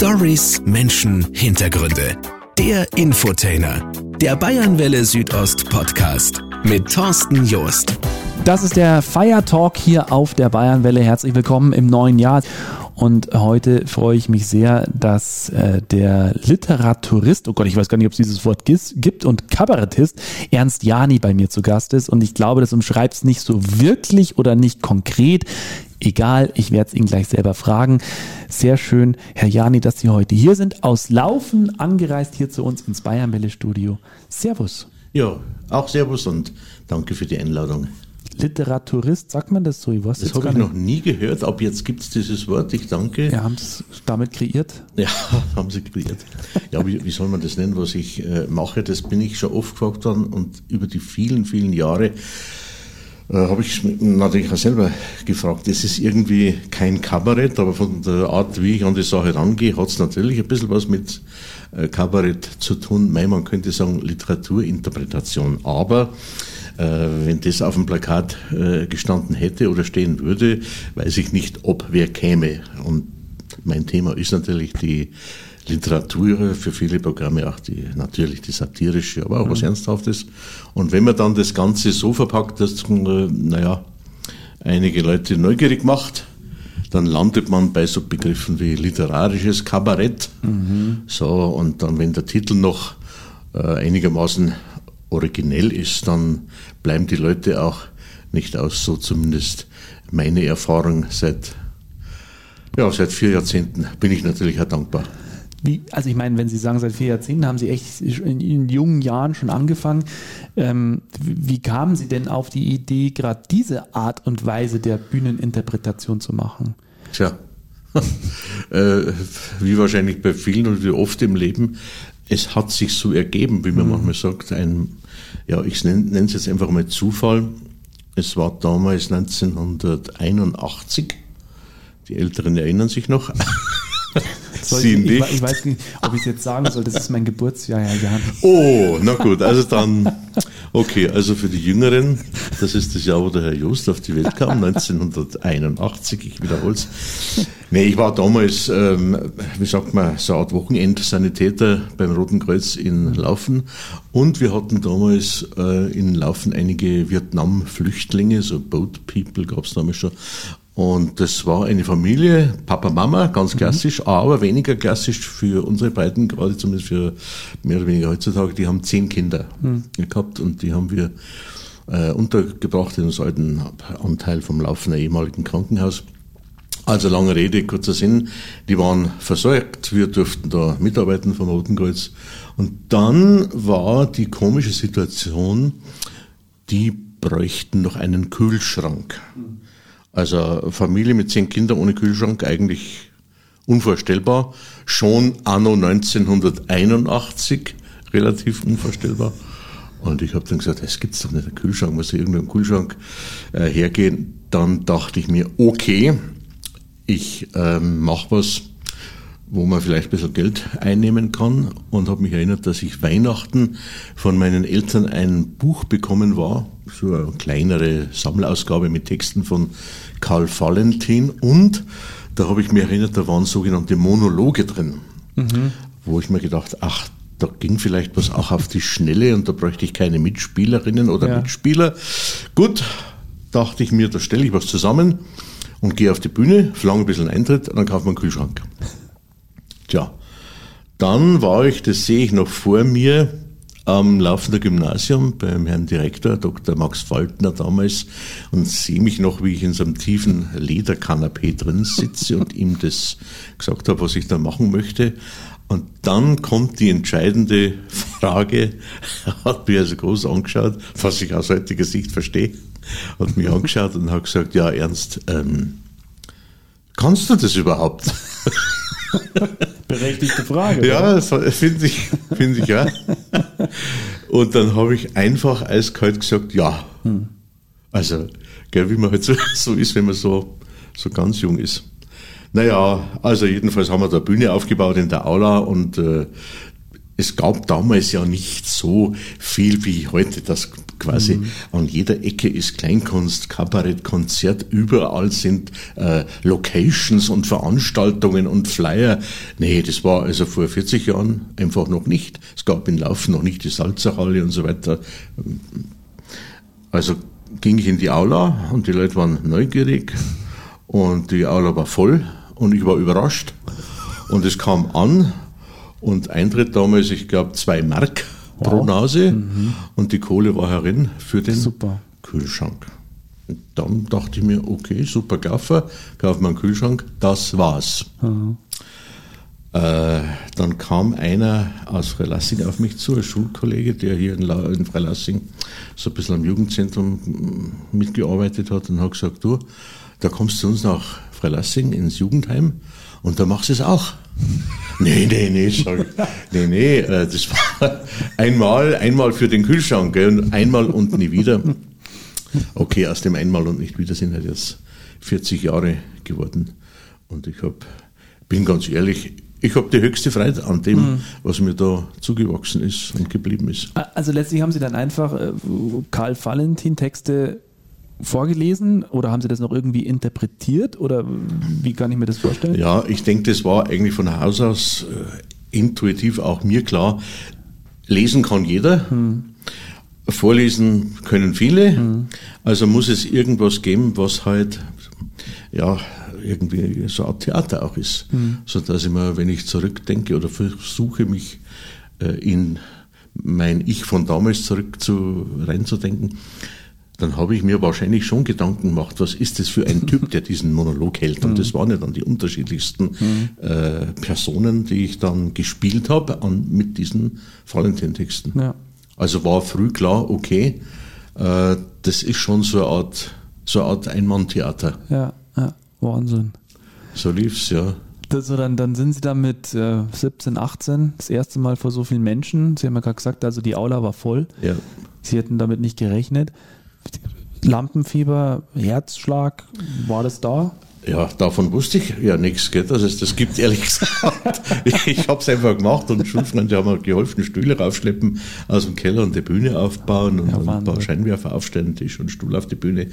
Stories, Menschen, Hintergründe. Der Infotainer. Der Bayernwelle Südost Podcast mit Thorsten Joost. Das ist der Fire Talk hier auf der Bayernwelle. Herzlich willkommen im neuen Jahr. Und heute freue ich mich sehr, dass äh, der Literaturist, oh Gott, ich weiß gar nicht, ob es dieses Wort gibt, und Kabarettist Ernst Jani bei mir zu Gast ist. Und ich glaube, das umschreibt es nicht so wirklich oder nicht konkret. Egal, ich werde es ihn gleich selber fragen. Sehr schön, Herr Jani, dass Sie heute hier sind. Aus Laufen angereist hier zu uns ins Bayernwelle-Studio. Servus. Ja, auch Servus und danke für die Einladung. Literaturist, sagt man das so? Ich das habe ich noch nie gehört, aber jetzt gibt es dieses Wort, ich danke. Ja, haben es damit kreiert? Ja, haben sie kreiert. Ja, wie, wie soll man das nennen, was ich äh, mache? Das bin ich schon oft gefragt worden und über die vielen, vielen Jahre habe ich natürlich auch selber gefragt. Es ist irgendwie kein Kabarett, aber von der Art, wie ich an die Sache rangehe, hat es natürlich ein bisschen was mit äh, Kabarett zu tun. man könnte sagen Literaturinterpretation. Aber äh, wenn das auf dem Plakat äh, gestanden hätte oder stehen würde, weiß ich nicht, ob wer käme. Und mein Thema ist natürlich die Literatur, für viele Programme auch die, natürlich die satirische, aber auch mhm. was Ernsthaftes. Und wenn man dann das Ganze so verpackt, dass, äh, naja, einige Leute neugierig macht, dann landet man bei so Begriffen wie literarisches Kabarett. Mhm. So, und dann, wenn der Titel noch äh, einigermaßen originell ist, dann bleiben die Leute auch nicht aus, so zumindest meine Erfahrung seit, ja, seit vier Jahrzehnten bin ich natürlich auch dankbar. Wie, also ich meine, wenn Sie sagen, seit vier Jahrzehnten haben Sie echt in, in jungen Jahren schon angefangen. Ähm, wie kamen Sie denn auf die Idee, gerade diese Art und Weise der Bühneninterpretation zu machen? Tja, äh, wie wahrscheinlich bei vielen und wie oft im Leben, es hat sich so ergeben, wie man mhm. manchmal sagt, ein ja, ich nenne es jetzt einfach mal Zufall. Es war damals 1981. Die Älteren erinnern sich noch. Sie ich, nicht. Ich, weiß nicht, ob ich es jetzt sagen soll. Das ist mein Geburtsjahr, ja, ja. Oh, na gut, also dann, okay, also für die Jüngeren, das ist das Jahr, wo der Herr Just auf die Welt kam, 1981, ich wiederhole es. Nee, ich war damals, ähm, wie sagt man, so eine Art Wochenendsanitäter beim Roten Kreuz in Laufen und wir hatten damals äh, in Laufen einige Vietnam-Flüchtlinge, so Boat People gab es damals schon und das war eine Familie, Papa, Mama, ganz klassisch, mhm. aber weniger klassisch für unsere beiden, gerade zumindest für mehr oder weniger heutzutage. Die haben zehn Kinder mhm. gehabt und die haben wir äh, untergebracht in einem alten Anteil vom laufenden ehemaligen Krankenhaus. Also lange Rede, kurzer Sinn, die waren versorgt, wir durften da mitarbeiten vom Roten Kreuz. Und dann war die komische Situation, die bräuchten noch einen Kühlschrank. Mhm. Also Familie mit zehn Kindern ohne Kühlschrank eigentlich unvorstellbar. Schon anno 1981 relativ unvorstellbar. Und ich habe dann gesagt, es gibt's doch nicht, ein Kühlschrank, muss ja irgendein Kühlschrank äh, hergehen. Dann dachte ich mir, okay, ich ähm, mache was, wo man vielleicht ein bisschen Geld einnehmen kann und habe mich erinnert, dass ich Weihnachten von meinen Eltern ein Buch bekommen war, so eine kleinere Sammelausgabe mit Texten von Karl Valentin und da habe ich mich erinnert, da waren sogenannte Monologe drin, mhm. wo ich mir gedacht, ach, da ging vielleicht was auch auf die Schnelle und da bräuchte ich keine Mitspielerinnen oder ja. Mitspieler. Gut, dachte ich mir, da stelle ich was zusammen und gehe auf die Bühne, verlange ein bisschen Eintritt und dann kaufe ich einen Kühlschrank. Tja, dann war ich, das sehe ich noch vor mir, am laufenden Gymnasium beim Herrn Direktor, Dr. Max Faltner damals, und sehe mich noch, wie ich in so einem tiefen Lederkanapee drin sitze und ihm das gesagt habe, was ich da machen möchte. Und dann kommt die entscheidende Frage, hat mich also groß angeschaut, was ich aus heutiger Sicht verstehe, hat mich angeschaut und hat gesagt, ja Ernst, ähm, kannst du das überhaupt? Berechtigte Frage. Ja, finde ich, finde ich ja. Und dann habe ich einfach eiskalt gesagt, ja. Hm. Also, gell, wie man halt so, so ist, wenn man so, so ganz jung ist. Naja, also jedenfalls haben wir da Bühne aufgebaut in der Aula und äh, es gab damals ja nicht so viel wie heute, dass quasi mhm. an jeder Ecke ist Kleinkunst, Kabarett, Konzert, überall sind äh, Locations und Veranstaltungen und Flyer. Nee, das war also vor 40 Jahren einfach noch nicht. Es gab in Laufen noch nicht die Salzerhalle und so weiter. Also ging ich in die Aula und die Leute waren neugierig und die Aula war voll und ich war überrascht und es kam an und Eintritt damals, ich glaube, zwei Mark wow. pro Nase mhm. und die Kohle war herin für den super. Kühlschrank. Und dann dachte ich mir, okay, super Gaffer, kauf mir einen Kühlschrank, das war's. Mhm. Äh, dann kam einer aus Freilassing auf mich zu, ein Schulkollege, der hier in, in Freilassing so ein bisschen am Jugendzentrum mitgearbeitet hat und hat gesagt, du, da kommst du zu uns nach Freilassing ins Jugendheim und da machst du es auch. Nee, nee, nee, sag, nee, nee, äh, das war einmal, einmal für den Kühlschrank, gell, und einmal und nie wieder. Okay, aus dem einmal und nicht wieder sind halt jetzt 40 Jahre geworden. Und ich hab, bin ganz ehrlich, ich habe die höchste Freude an dem, mhm. was mir da zugewachsen ist und geblieben ist. Also letztlich haben Sie dann einfach äh, Karl Valentin Texte vorgelesen oder haben Sie das noch irgendwie interpretiert oder wie kann ich mir das vorstellen? Ja, ich denke, das war eigentlich von Haus aus äh, intuitiv auch mir klar. Lesen kann jeder. Hm. Vorlesen können viele. Hm. Also muss es irgendwas geben, was halt, ja, irgendwie so ein Theater auch ist. Hm. So dass ich mir, wenn ich zurückdenke oder versuche, mich äh, in mein Ich von damals zurück zu, reinzudenken, dann habe ich mir wahrscheinlich schon Gedanken gemacht, was ist das für ein Typ, der diesen Monolog hält. Und das waren ja dann die unterschiedlichsten äh, Personen, die ich dann gespielt habe mit diesen Valentin-Texten. Ja. Also war früh klar, okay, äh, das ist schon so eine Art, so eine Art Einmann-Theater. Ja, ja, Wahnsinn. So lief's, ja. Also dann, dann sind Sie da mit äh, 17, 18 das erste Mal vor so vielen Menschen. Sie haben ja gerade gesagt, also die Aula war voll. Ja. Sie hätten damit nicht gerechnet. Lampenfieber, Herzschlag, war das da? Ja, davon wusste ich ja nichts, gell, dass es das gibt, ehrlich gesagt. ich habe es einfach gemacht und Schulfreunde haben mir geholfen, Stühle raufschleppen aus dem Keller und die Bühne aufbauen und ja, ein paar Scheinwerfer aufstellen, Tisch und Stuhl auf die Bühne.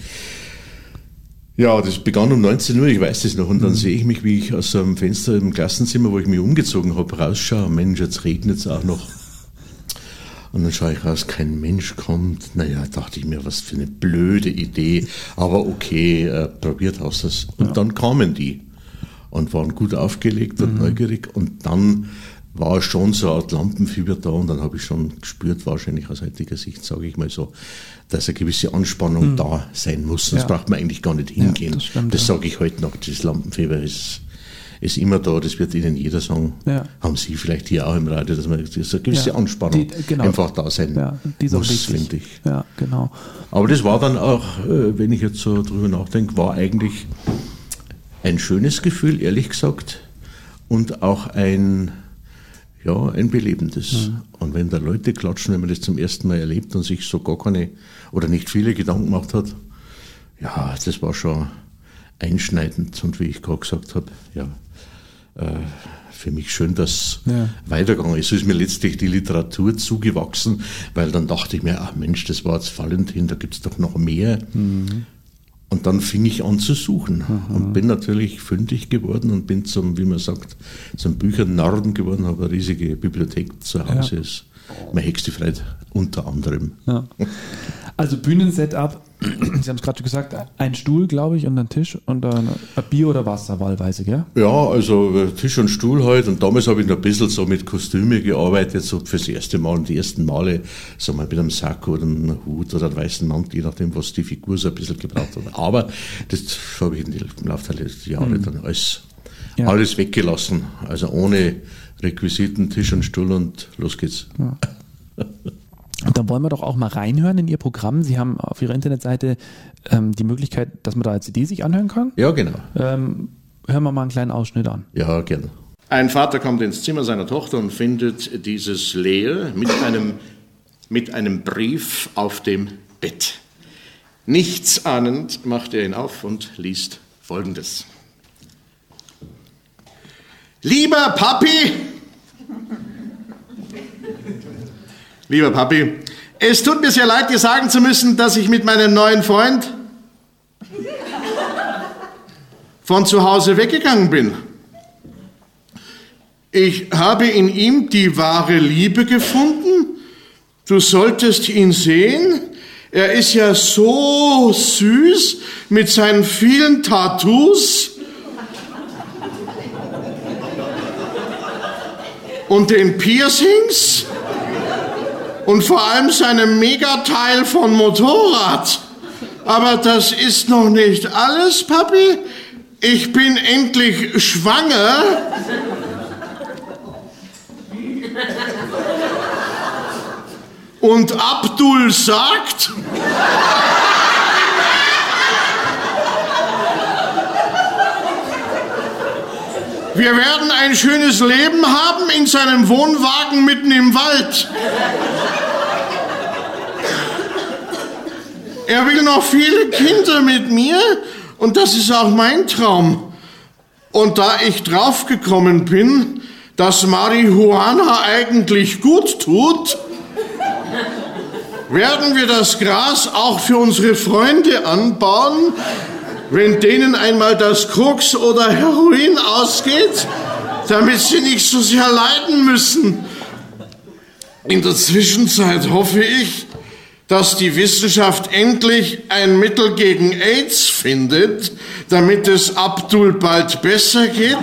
Ja, das begann um 19 Uhr, ich weiß das noch, und dann mhm. sehe ich mich, wie ich aus einem Fenster im Klassenzimmer, wo ich mich umgezogen habe, rausschaue. Mensch, jetzt regnet es auch noch. Und dann schaue ich raus, kein Mensch kommt. Naja, dachte ich mir, was für eine blöde Idee. Aber okay, äh, probiert aus das. Und ja. dann kamen die und waren gut aufgelegt und mhm. neugierig. Und dann war schon so eine Art Lampenfieber da und dann habe ich schon gespürt, wahrscheinlich aus heutiger Sicht, sage ich mal so, dass eine gewisse Anspannung mhm. da sein muss. Sonst ja. braucht man eigentlich gar nicht hingehen. Ja, das, das sage ich heute noch, das Lampenfieber ist ist immer da, das wird Ihnen jeder sagen. Ja. Haben Sie vielleicht hier auch im Radio, dass man dass eine gewisse ja, Anspannung die, genau. einfach da sein ja, muss, finde ich. Ja, genau. Aber das war dann auch, äh, wenn ich jetzt so drüber nachdenke, war eigentlich ein schönes Gefühl, ehrlich gesagt, und auch ein, ja, ein belebendes. Mhm. Und wenn da Leute klatschen, wenn man das zum ersten Mal erlebt und sich so gar keine oder nicht viele Gedanken gemacht hat, ja, das war schon einschneidend und wie ich gerade gesagt habe, ja, für mich schön, dass ja. weitergegangen ist. So ist mir letztlich die Literatur zugewachsen, weil dann dachte ich mir, ach Mensch, das war jetzt Valentin, da gibt es doch noch mehr. Mhm. Und dann fing ich an zu suchen mhm. und bin natürlich fündig geworden und bin zum, wie man sagt, zum Büchernarren geworden, habe eine riesige Bibliothek zu Hause. Ja. Ist meine höchste Freude unter anderem. Ja. Also Bühnensetup Sie haben es gerade gesagt, ein Stuhl, glaube ich, und ein Tisch und ein Bier oder Wasser wahlweise, gell? Ja, also äh, Tisch und Stuhl halt. Und damals habe ich noch ein bisschen so mit Kostüme gearbeitet, so fürs erste Mal und die ersten Male, so mal mit einem Sack oder einem Hut oder einem weißen Mantel, je nachdem, was die Figur so ein bisschen gebraucht hat. Aber das habe ich im Laufe der letzten Jahre mhm. dann alles, ja. alles weggelassen. Also ohne Requisiten, Tisch und Stuhl und los geht's. Ja. Und dann wollen wir doch auch mal reinhören in Ihr Programm. Sie haben auf Ihrer Internetseite ähm, die Möglichkeit, dass man da eine CD sich anhören kann. Ja, genau. Ähm, hören wir mal einen kleinen Ausschnitt an. Ja, gerne. Ein Vater kommt ins Zimmer seiner Tochter und findet dieses leer mit einem, mit einem Brief auf dem Bett. Nichts ahnend macht er ihn auf und liest Folgendes. Lieber Papi, Lieber Papi, es tut mir sehr leid, dir sagen zu müssen, dass ich mit meinem neuen Freund von zu Hause weggegangen bin. Ich habe in ihm die wahre Liebe gefunden. Du solltest ihn sehen. Er ist ja so süß mit seinen vielen Tattoos. Und den Piercings und vor allem seinem Megateil von Motorrad. Aber das ist noch nicht alles, Papi. Ich bin endlich schwanger. Und Abdul sagt, wir werden ein schönes Leben haben in seinem Wohnwagen mitten im Wald. Er will noch viele Kinder mit mir und das ist auch mein Traum. Und da ich draufgekommen bin, dass Marihuana eigentlich gut tut, werden wir das Gras auch für unsere Freunde anbauen, wenn denen einmal das Koks oder Heroin ausgeht, damit sie nicht so sehr leiden müssen. In der Zwischenzeit hoffe ich, dass die Wissenschaft endlich ein Mittel gegen AIDS findet, damit es Abdul bald besser geht.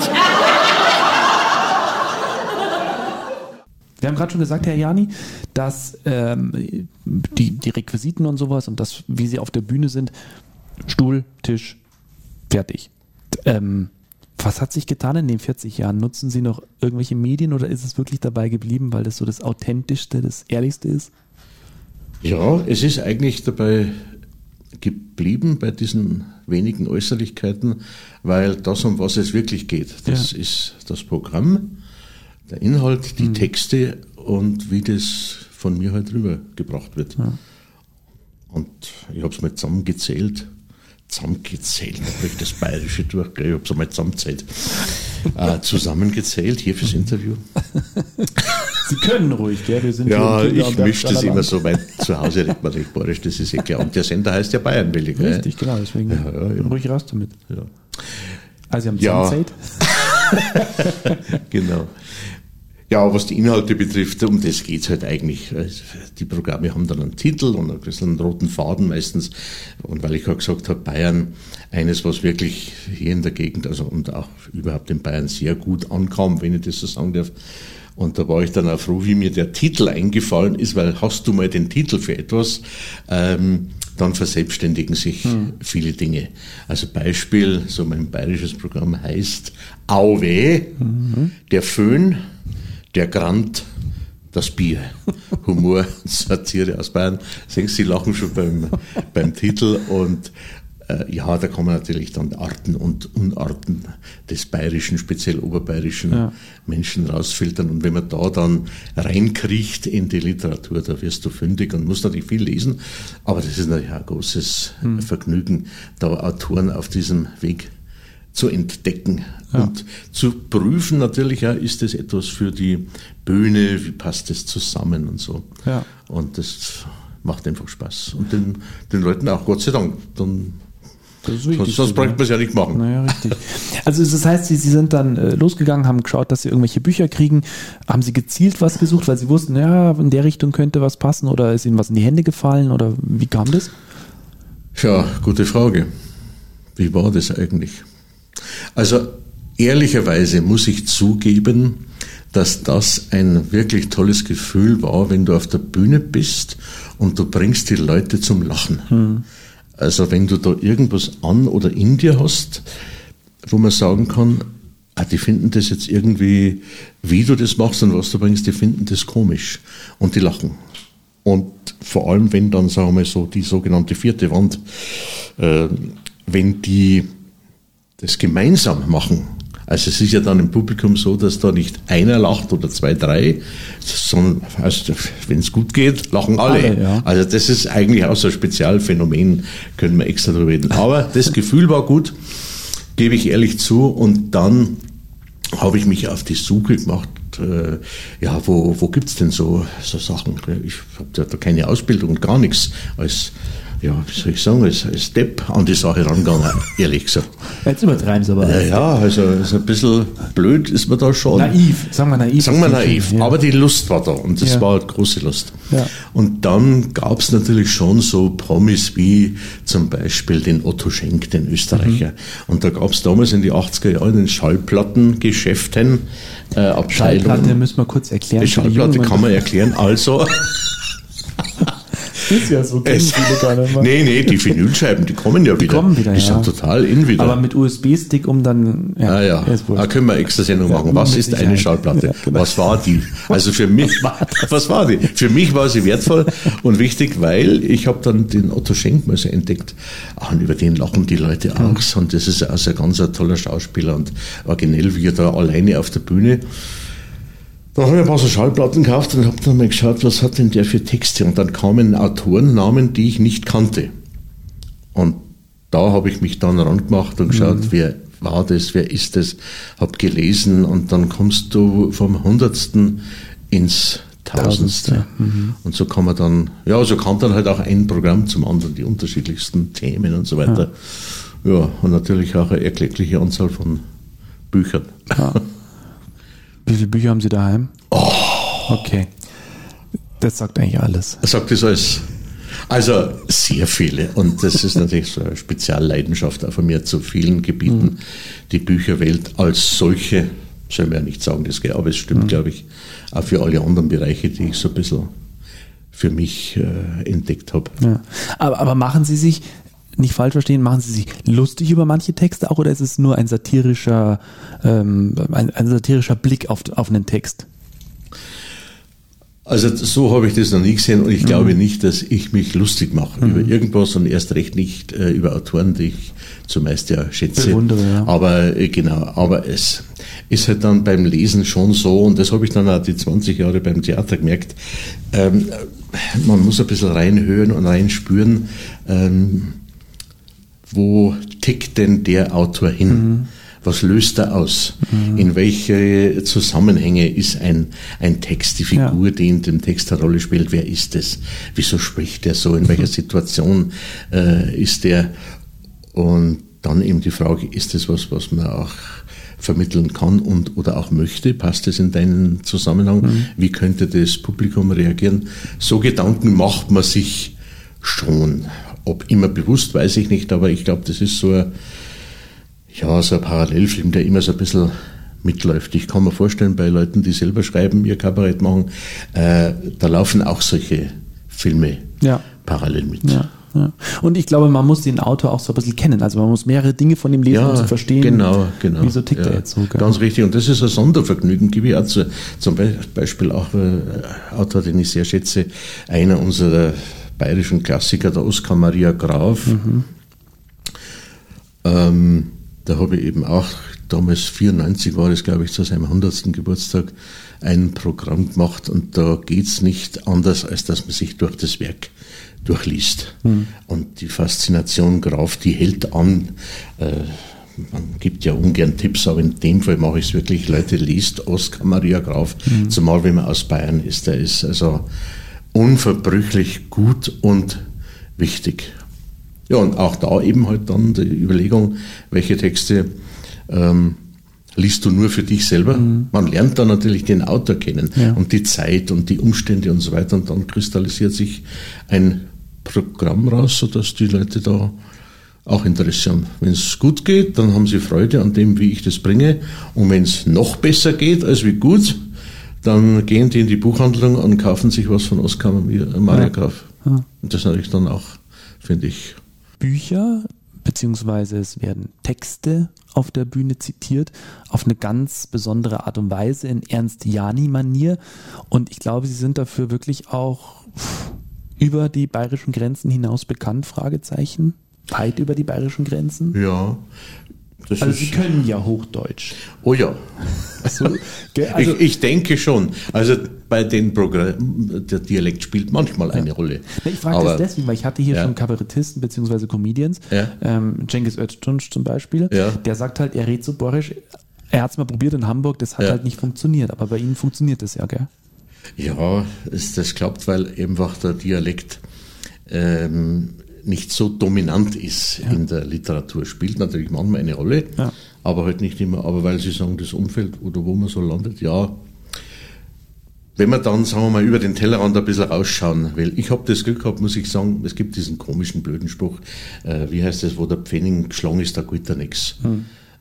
Wir haben gerade schon gesagt, Herr Jani, dass ähm, die, die Requisiten und sowas und das, wie sie auf der Bühne sind, Stuhl, Tisch, fertig. Ähm, was hat sich getan in den 40 Jahren? Nutzen Sie noch irgendwelche Medien oder ist es wirklich dabei geblieben, weil das so das Authentischste, das Ehrlichste ist? Ja, es ist eigentlich dabei geblieben bei diesen wenigen Äußerlichkeiten, weil das, um was es wirklich geht, das ja. ist das Programm, der Inhalt, die mhm. Texte und wie das von mir halt rübergebracht wird. Ja. Und ich habe es mal zusammengezählt zusammengezählt, natürlich das Bayerische durch, ich habe es einmal zusammengezählt, äh, zusammengezählt hier fürs Interview. Sie können ruhig, gell? Wir sind ja, ich mische das immer so, weil zu Hause redet man recht bayerisch, das ist eh klar. Und der Sender heißt ja Bayernwelle, gell? Richtig, genau, deswegen ja, ja, ja. ruhig raus damit. Ja. Also Sie haben zusammengezählt? genau. Ja, was die Inhalte betrifft, um das geht's halt eigentlich. Die Programme haben dann einen Titel und einen roten Faden meistens. Und weil ich auch gesagt habe, Bayern, eines, was wirklich hier in der Gegend, also und auch überhaupt in Bayern sehr gut ankam, wenn ich das so sagen darf. Und da war ich dann auch froh, wie mir der Titel eingefallen ist, weil hast du mal den Titel für etwas, ähm, dann verselbstständigen sich hm. viele Dinge. Also Beispiel, so mein bayerisches Programm heißt Auwe, mhm. der Föhn, der Grant, das Bier. Humor, Satire aus Bayern. Sehen Sie, lachen schon beim, beim Titel und äh, ja, da kann man natürlich dann Arten und Unarten des bayerischen, speziell oberbayerischen ja. Menschen rausfiltern. Und wenn man da dann reinkriecht in die Literatur, da wirst du fündig und musst natürlich viel lesen. Aber das ist natürlich ein großes hm. Vergnügen, da Autoren auf diesem Weg zu entdecken ja. und zu prüfen natürlich, ja, ist das etwas für die Bühne, wie passt das zusammen und so. Ja. Und das macht einfach Spaß. Und den, den Leuten auch, Gott sei Dank. Dann das ist wichtig, sonst bräuchte man es ja nicht machen. Naja, richtig. Also das heißt, Sie, Sie sind dann äh, losgegangen, haben geschaut, dass Sie irgendwelche Bücher kriegen. Haben Sie gezielt was gesucht, weil Sie wussten, ja, in der Richtung könnte was passen oder ist Ihnen was in die Hände gefallen oder wie kam das? Ja, gute Frage. Wie war das eigentlich? Also ehrlicherweise muss ich zugeben, dass das ein wirklich tolles Gefühl war, wenn du auf der Bühne bist und du bringst die Leute zum Lachen. Hm. Also wenn du da irgendwas an oder in dir hast, wo man sagen kann, ah, die finden das jetzt irgendwie, wie du das machst und was du bringst, die finden das komisch und die lachen. Und vor allem, wenn dann, sagen wir mal so, die sogenannte vierte Wand, äh, wenn die das gemeinsam machen. Also es ist ja dann im Publikum so, dass da nicht einer lacht oder zwei, drei, sondern also wenn es gut geht, lachen alle. alle ja. Also das ist eigentlich auch so ein Spezialphänomen, können wir extra drüber reden. Aber das Gefühl war gut, gebe ich ehrlich zu. Und dann habe ich mich auf die Suche gemacht äh, ja, wo, wo gibt's denn so, so Sachen? Ich habe da, da keine Ausbildung und gar nichts als ja, wie soll ich sagen, als, als Depp an die Sache rangegangen, ehrlich gesagt. Jetzt übertreiben sie aber. Ja, ja, also, also ein bisschen blöd ist man da schon. Naiv, sagen wir naiv. Sagen wir naiv, ja. aber die Lust war da und das Ja. war halt große Lust. Ja. Und dann gab's natürlich schon so Promis wie zum Beispiel den Otto Schenk, den Österreicher. Mhm. Und da gab's damals in die 80er Jahre in den Schallplattengeschäften äh, Abteilungen. Schallplatte müssen wir kurz erklären. Die Schallplatte kann man erklären. Also, Ist ja so, kennen viele gar nicht mehr. nee, nee, die Vinylscheiben, die kommen ja wieder. kommen wieder, Die ja. sind total in wieder. Aber mit USB-Stick, um dann. Ah ja, ist wurscht. da können wir extra Sendung Ja, machen. Was ist eine. Schallplatte? Ja, genau. Was war die? Also für mich, was war die? Für mich war sie wertvoll und wichtig, weil ich habe dann den Otto Schenk mal so entdeckt. Ach, und über den lachen die Leute auch. so. Und das ist also ein ganz ein toller Schauspieler und originell, wie er da alleine auf der Bühne da habe ich ein paar so Schallplatten gekauft und habe dann mal geschaut, was hat denn der für Texte. Und dann kamen Autorennamen, die ich nicht kannte. Und da habe ich mich dann rangemacht und geschaut, wer war das, wer ist das, habe gelesen und dann kommst du vom Hundertsten ins Tausendste. Und so kann man dann, ja, so kam dann halt auch ein Programm zum anderen, die unterschiedlichsten Themen und so weiter. Ja, und natürlich auch eine erkleckliche Anzahl von Büchern. Wie viele Bücher haben Sie daheim? Oh. Okay. Das sagt eigentlich alles. sagt das alles. Also sehr viele. Und das ist natürlich so eine Spezialleidenschaft auch von mir zu vielen Gebieten. Die Bücherwelt als solche, soll man ja nicht sagen, das geht, aber es stimmt, glaube ich, auch für alle anderen Bereiche, die ich so ein bisschen für mich äh, entdeckt habe. Ja. Aber, aber machen Sie sich, nicht falsch verstehen, machen Sie sich lustig über manche Texte auch oder ist es nur ein satirischer, ähm, ein, ein satirischer Blick auf, auf einen Text? Also so habe ich das noch nie gesehen und ich glaube nicht, dass ich mich lustig mache über irgendwas und erst recht nicht äh, über Autoren, die ich zumeist ja schätze. Bewundere, ja. Aber äh, genau, aber es ist halt dann beim Lesen schon so und das habe ich dann auch die 20 Jahre beim Theater gemerkt. Ähm, man muss ein bisschen reinhören und reinspüren, ähm, wo tickt denn der Autor hin? Was löst er aus? In welche Zusammenhänge ist ein, ein Text, die Figur, die in dem Text eine Rolle spielt, wer ist es? Wieso spricht er so? In welcher Situation äh, ist der? Und dann eben die Frage, ist das was, was man auch vermitteln kann und oder auch möchte? Passt das in deinen Zusammenhang? Wie könnte das Publikum reagieren? So Gedanken macht man sich schon. Ob immer bewusst, weiß ich nicht, aber ich glaube, das ist so ein, ja, so ein Parallelfilm, der immer so ein bisschen mitläuft. Ich kann mir vorstellen, bei Leuten, die selber schreiben, ihr Kabarett machen, äh, da laufen auch solche Filme Ja. parallel mit. Ja, ja. Und ich glaube, man muss den Autor auch so ein bisschen kennen. Also man muss mehrere Dinge von ihm lesen, um zu verstehen, genau, genau. wieso tickt ja, er jetzt so. gell? Ganz richtig. Und das ist ein Sondervergnügen, gebe ich auch zu, zum Be- Beispiel auch äh, Autor, den ich sehr schätze, einer unserer bayerischen Klassiker, der Oskar Maria Graf. Mhm. Ähm, da habe ich eben auch, damals 94 war es, glaube ich, zu seinem 100. Geburtstag, ein Programm gemacht und da geht's nicht anders, als dass man sich durch das Werk durchliest. Und die Faszination Graf, die hält an. Äh, man gibt ja ungern Tipps, aber in dem Fall mache ich es wirklich. Leute, liest Oskar Maria Graf, zumal wenn man aus Bayern ist. Der ist also unverbrüchlich gut und wichtig. Ja, und auch da eben halt dann die Überlegung, welche Texte ähm, liest du nur für dich selber. Man lernt dann natürlich den Autor kennen Ja. und die Zeit und die Umstände und so weiter. Und dann kristallisiert sich ein Programm raus, sodass die Leute da auch Interesse haben. Wenn es gut geht, dann haben sie Freude an dem, wie ich das bringe. Und wenn es noch besser geht als wie gut, dann gehen die in die Buchhandlung und kaufen sich was von Oskar Maria Ja. Graf. Ja. Und das ist natürlich dann auch, finde ich, Bücher, beziehungsweise es werden Texte auf der Bühne zitiert, auf eine ganz besondere Art und Weise, in Ernst-Jani-Manier. Und ich glaube, Sie sind dafür wirklich auch über die bayerischen Grenzen hinaus bekannt, Fragezeichen. Weit über die bayerischen Grenzen. ja. Das Also Sie können ja Hochdeutsch. oh ja. So, gell, also, ich, ich denke schon. Also bei den Programmen, der Dialekt spielt manchmal eine Rolle. Na, Ich frage das deswegen, weil ich hatte hier Ja. schon Kabarettisten bzw. Comedians, Ja. ähm, Cengiz Öztunç zum Beispiel, Ja. der sagt halt, er redet so borisch, Er hat es mal probiert in Hamburg, das hat Ja. halt nicht funktioniert, aber bei Ihnen funktioniert das ja, gell? Ja, das klappt, weil einfach der Dialekt ähm, nicht so dominant ist in der Literatur. Spielt natürlich manchmal eine Rolle, Ja. aber halt nicht immer. Aber weil Sie sagen, das Umfeld oder wo man so landet, ja. Wenn wir dann, sagen wir mal, über den Tellerrand ein bisschen rausschauen, weil ich habe das Glück gehabt, muss ich sagen, es gibt diesen komischen, blöden Spruch, äh, wie heißt das, wo der Pfennig geschlagen ist, da geht da nichts. Äh,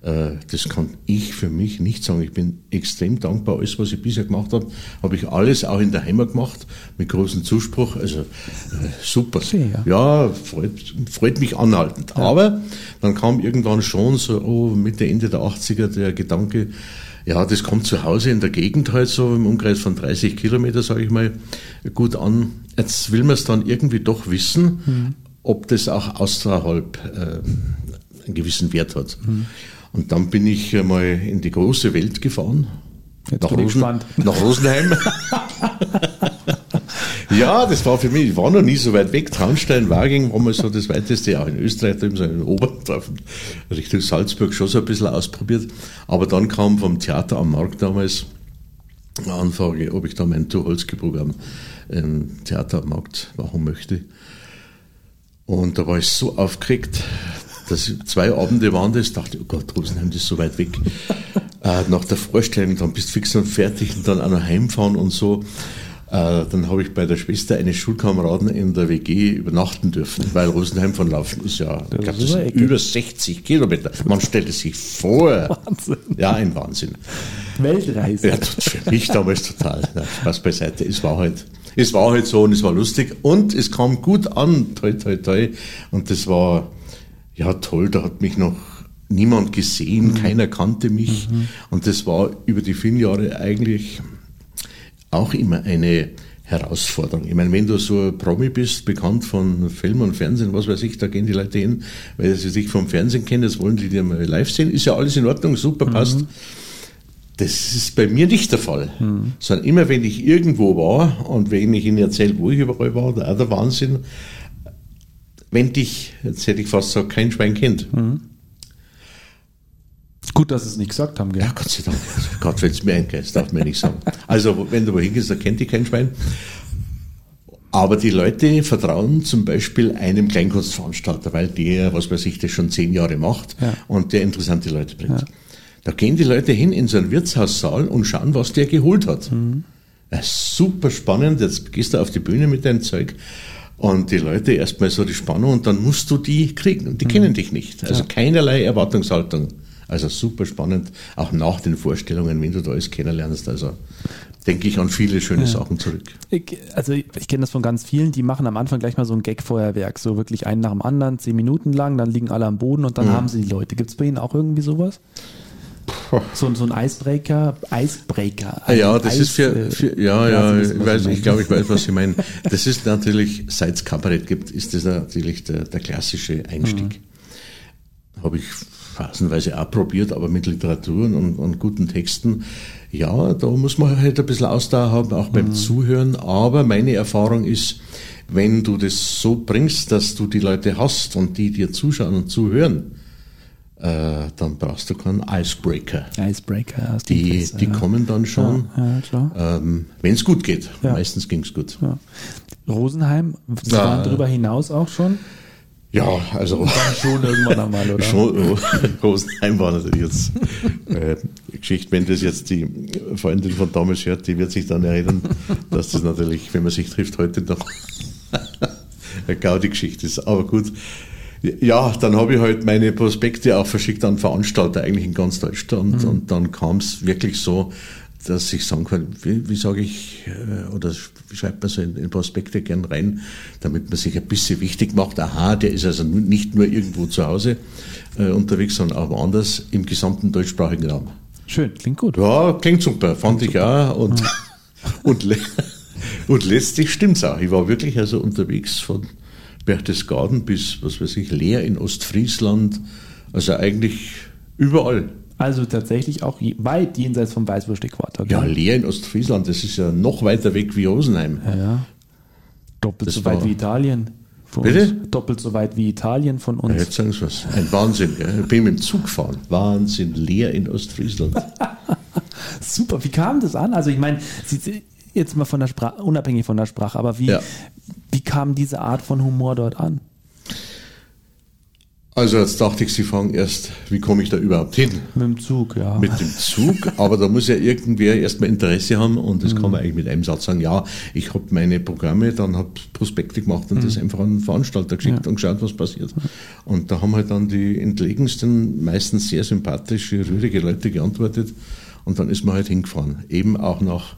das kann ich für mich nicht sagen. Ich bin extrem dankbar. Alles, was ich bisher gemacht habe, habe ich alles auch in der Heimat gemacht, mit großem Zuspruch. Also äh, super. Ja. ja, freut, freut mich anhaltend. Aber dann kam irgendwann schon so oh, Mitte, Ende der 80er der Gedanke, ja, das kommt zu Hause in der Gegend halt so im Umkreis von 30 Kilometer, sage ich mal, gut an. Jetzt will man es dann irgendwie doch wissen, ob das auch außerhalb äh, einen gewissen Wert hat. Und dann bin ich mal in die große Welt gefahren. Jetzt ich gespannt. nach Rosenheim. ja, das war für mich, ich war noch nie so weit weg. Traunstein, Waging war mal so das weiteste, auch in Österreich, drüben so in Oberdorf, Richtung Salzburg schon so ein bisschen ausprobiert. Aber dann kam vom Theater am Markt damals eine Anfrage, ob ich da mein Tucholsky-Programm im Theater am Markt machen möchte. Und da war ich so aufgeregt, dass ich- zwei Abende waren das, dachte, oh Gott, Rosenheim, das ist so weit weg. äh, nach der Vorstellung, dann bist du fix und fertig und dann auch noch heimfahren und so. Äh, dann habe ich bei der Schwester eines Schulkameraden in der WG übernachten dürfen, weil Rosenheim von Laufen ist ja, ich glaube, das sind über 60 Kilometer. Man stellt es sich vor. Wahnsinn. Ja, ein Wahnsinn. Weltreise. Ja, für mich damals total. Na, Spaß beiseite. Es war halt, es war halt so und es war lustig und es kam gut an, toi, toi, toi. Und das war, ja, toll. Da hat mich noch niemand gesehen, keiner kannte mich. Und das war über die vielen Jahre eigentlich auch immer eine Herausforderung. Ich meine, wenn du so ein Promi bist, bekannt von Film und Fernsehen, was weiß ich, da gehen die Leute hin, weil sie dich vom Fernsehen kennen, das wollen die dir mal live sehen, ist ja alles in Ordnung, super, passt. Das ist bei mir nicht der Fall. Sondern immer, wenn ich irgendwo war und wenn ich Ihnen erzähle, wo ich überall war, da auch der Wahnsinn, wenn dich, jetzt hätte ich fast gesagt, kein Schwein kennt. Gut, dass Sie es nicht gesagt haben, gell? Ja, Gott sei Dank. Gott, wenn es mir eingeht, das darf man nicht sagen. Also, wenn du wohin gehst, da kennt dich kein Schwein. Aber die Leute vertrauen zum Beispiel einem Kleinkunstveranstalter, weil der, was weiß ich, das schon zehn Jahre macht Ja. und der interessante Leute bringt. Da gehen die Leute hin in so einen Wirtshaussaal und schauen, was der geholt hat. Ja, super spannend. Jetzt gehst du auf die Bühne mit deinem Zeug und die Leute erstmal so die Spannung und dann musst du die kriegen. Und die kennen dich nicht. Also keinerlei Erwartungshaltung. Also super spannend, auch nach den Vorstellungen, wenn du da alles kennenlernst. Also denke ich an viele schöne Sachen zurück. Ich, also ich, ich kenne das von ganz vielen, die machen am Anfang gleich mal so ein Gag-Feuerwerk, so wirklich einen nach dem anderen, zehn Minuten lang, dann liegen alle am Boden und dann haben sie die Leute. Gibt es bei Ihnen auch irgendwie sowas? So, so ein Icebreaker, Icebreaker. Ah ja, das Eis, ist für, äh, für ja, ja, ich, was weiß, ich glaube, ich weiß, was Sie meinen. Das ist natürlich, seit es Kabarett gibt, ist das natürlich der, der klassische Einstieg. Habe ich phasenweise auch probiert, aber mit Literaturen und, und guten Texten. Ja, da muss man halt ein bisschen Ausdauer haben, auch beim Zuhören. Aber meine Erfahrung ist, wenn du das so bringst, dass du die Leute hast und die dir zuschauen und zuhören, äh, dann brauchst du keinen Icebreaker. Icebreaker. aus Die, Fenster, die ja. kommen dann schon, Ja, klar. ähm, wenn es gut geht. Ja. Meistens ging es gut. Ja. Rosenheim, Sie Ja. waren darüber hinaus auch schon? Ja, also Schon irgendwann einmal, oder? schon oh, Rosenheim war natürlich jetzt äh, Geschichte. Wenn das jetzt die Freundin von damals hört, die wird sich dann erinnern, dass das natürlich, wenn man sich trifft, heute noch eine Gaudi-Geschichte ist. Aber gut. Ja, dann habe ich halt meine Prospekte auch verschickt an Veranstalter, eigentlich in ganz Deutschland. Und dann kam es wirklich so, dass ich sagen kann, wie, wie sage ich, äh, oder wie schreibt man so in, in Prospekte gern rein, damit man sich ein bisschen wichtig macht. Aha, der ist also nicht nur irgendwo zu Hause äh, unterwegs, sondern auch woanders im gesamten deutschsprachigen Raum. Schön, klingt gut. Ja, klingt super, fand ich auch. Und, und, le und letztlich stimmt's auch. Ich war wirklich also unterwegs von Berchtesgaden bis, was weiß ich, Leer in Ostfriesland. Also eigentlich überall. Also tatsächlich auch weit jenseits vom Weißwurst-Äquator. Ja? Leer in Ostfriesland, das ist ja noch weiter weg wie Rosenheim. ja, ja. Doppelt Das so weit wie Italien. Bitte? Uns doppelt so weit wie Italien von uns. Ja, jetzt sagen Sie was. Ein Wahnsinn, gell? Ich bin mit dem Zug gefahren. Wahnsinn, leer in Ostfriesland. Super, wie kam das an? Also ich meine, jetzt mal von der Sprache, unabhängig von der Sprache, aber wie, Ja. Wie kam diese Art von Humor dort an? Also jetzt dachte ich, Sie fragen erst, wie komme ich da überhaupt hin? Mit dem Zug, ja. Mit dem Zug, aber da muss ja irgendwer erstmal Interesse haben und das kann man eigentlich mit einem Satz sagen, ja, ich habe meine Programme, dann habe Prospekte gemacht und das einfach an den Veranstalter geschickt und geschaut, was passiert. Und da haben halt dann die entlegensten, meistens sehr sympathische, rührige Leute geantwortet und dann ist man halt hingefahren. Eben auch nach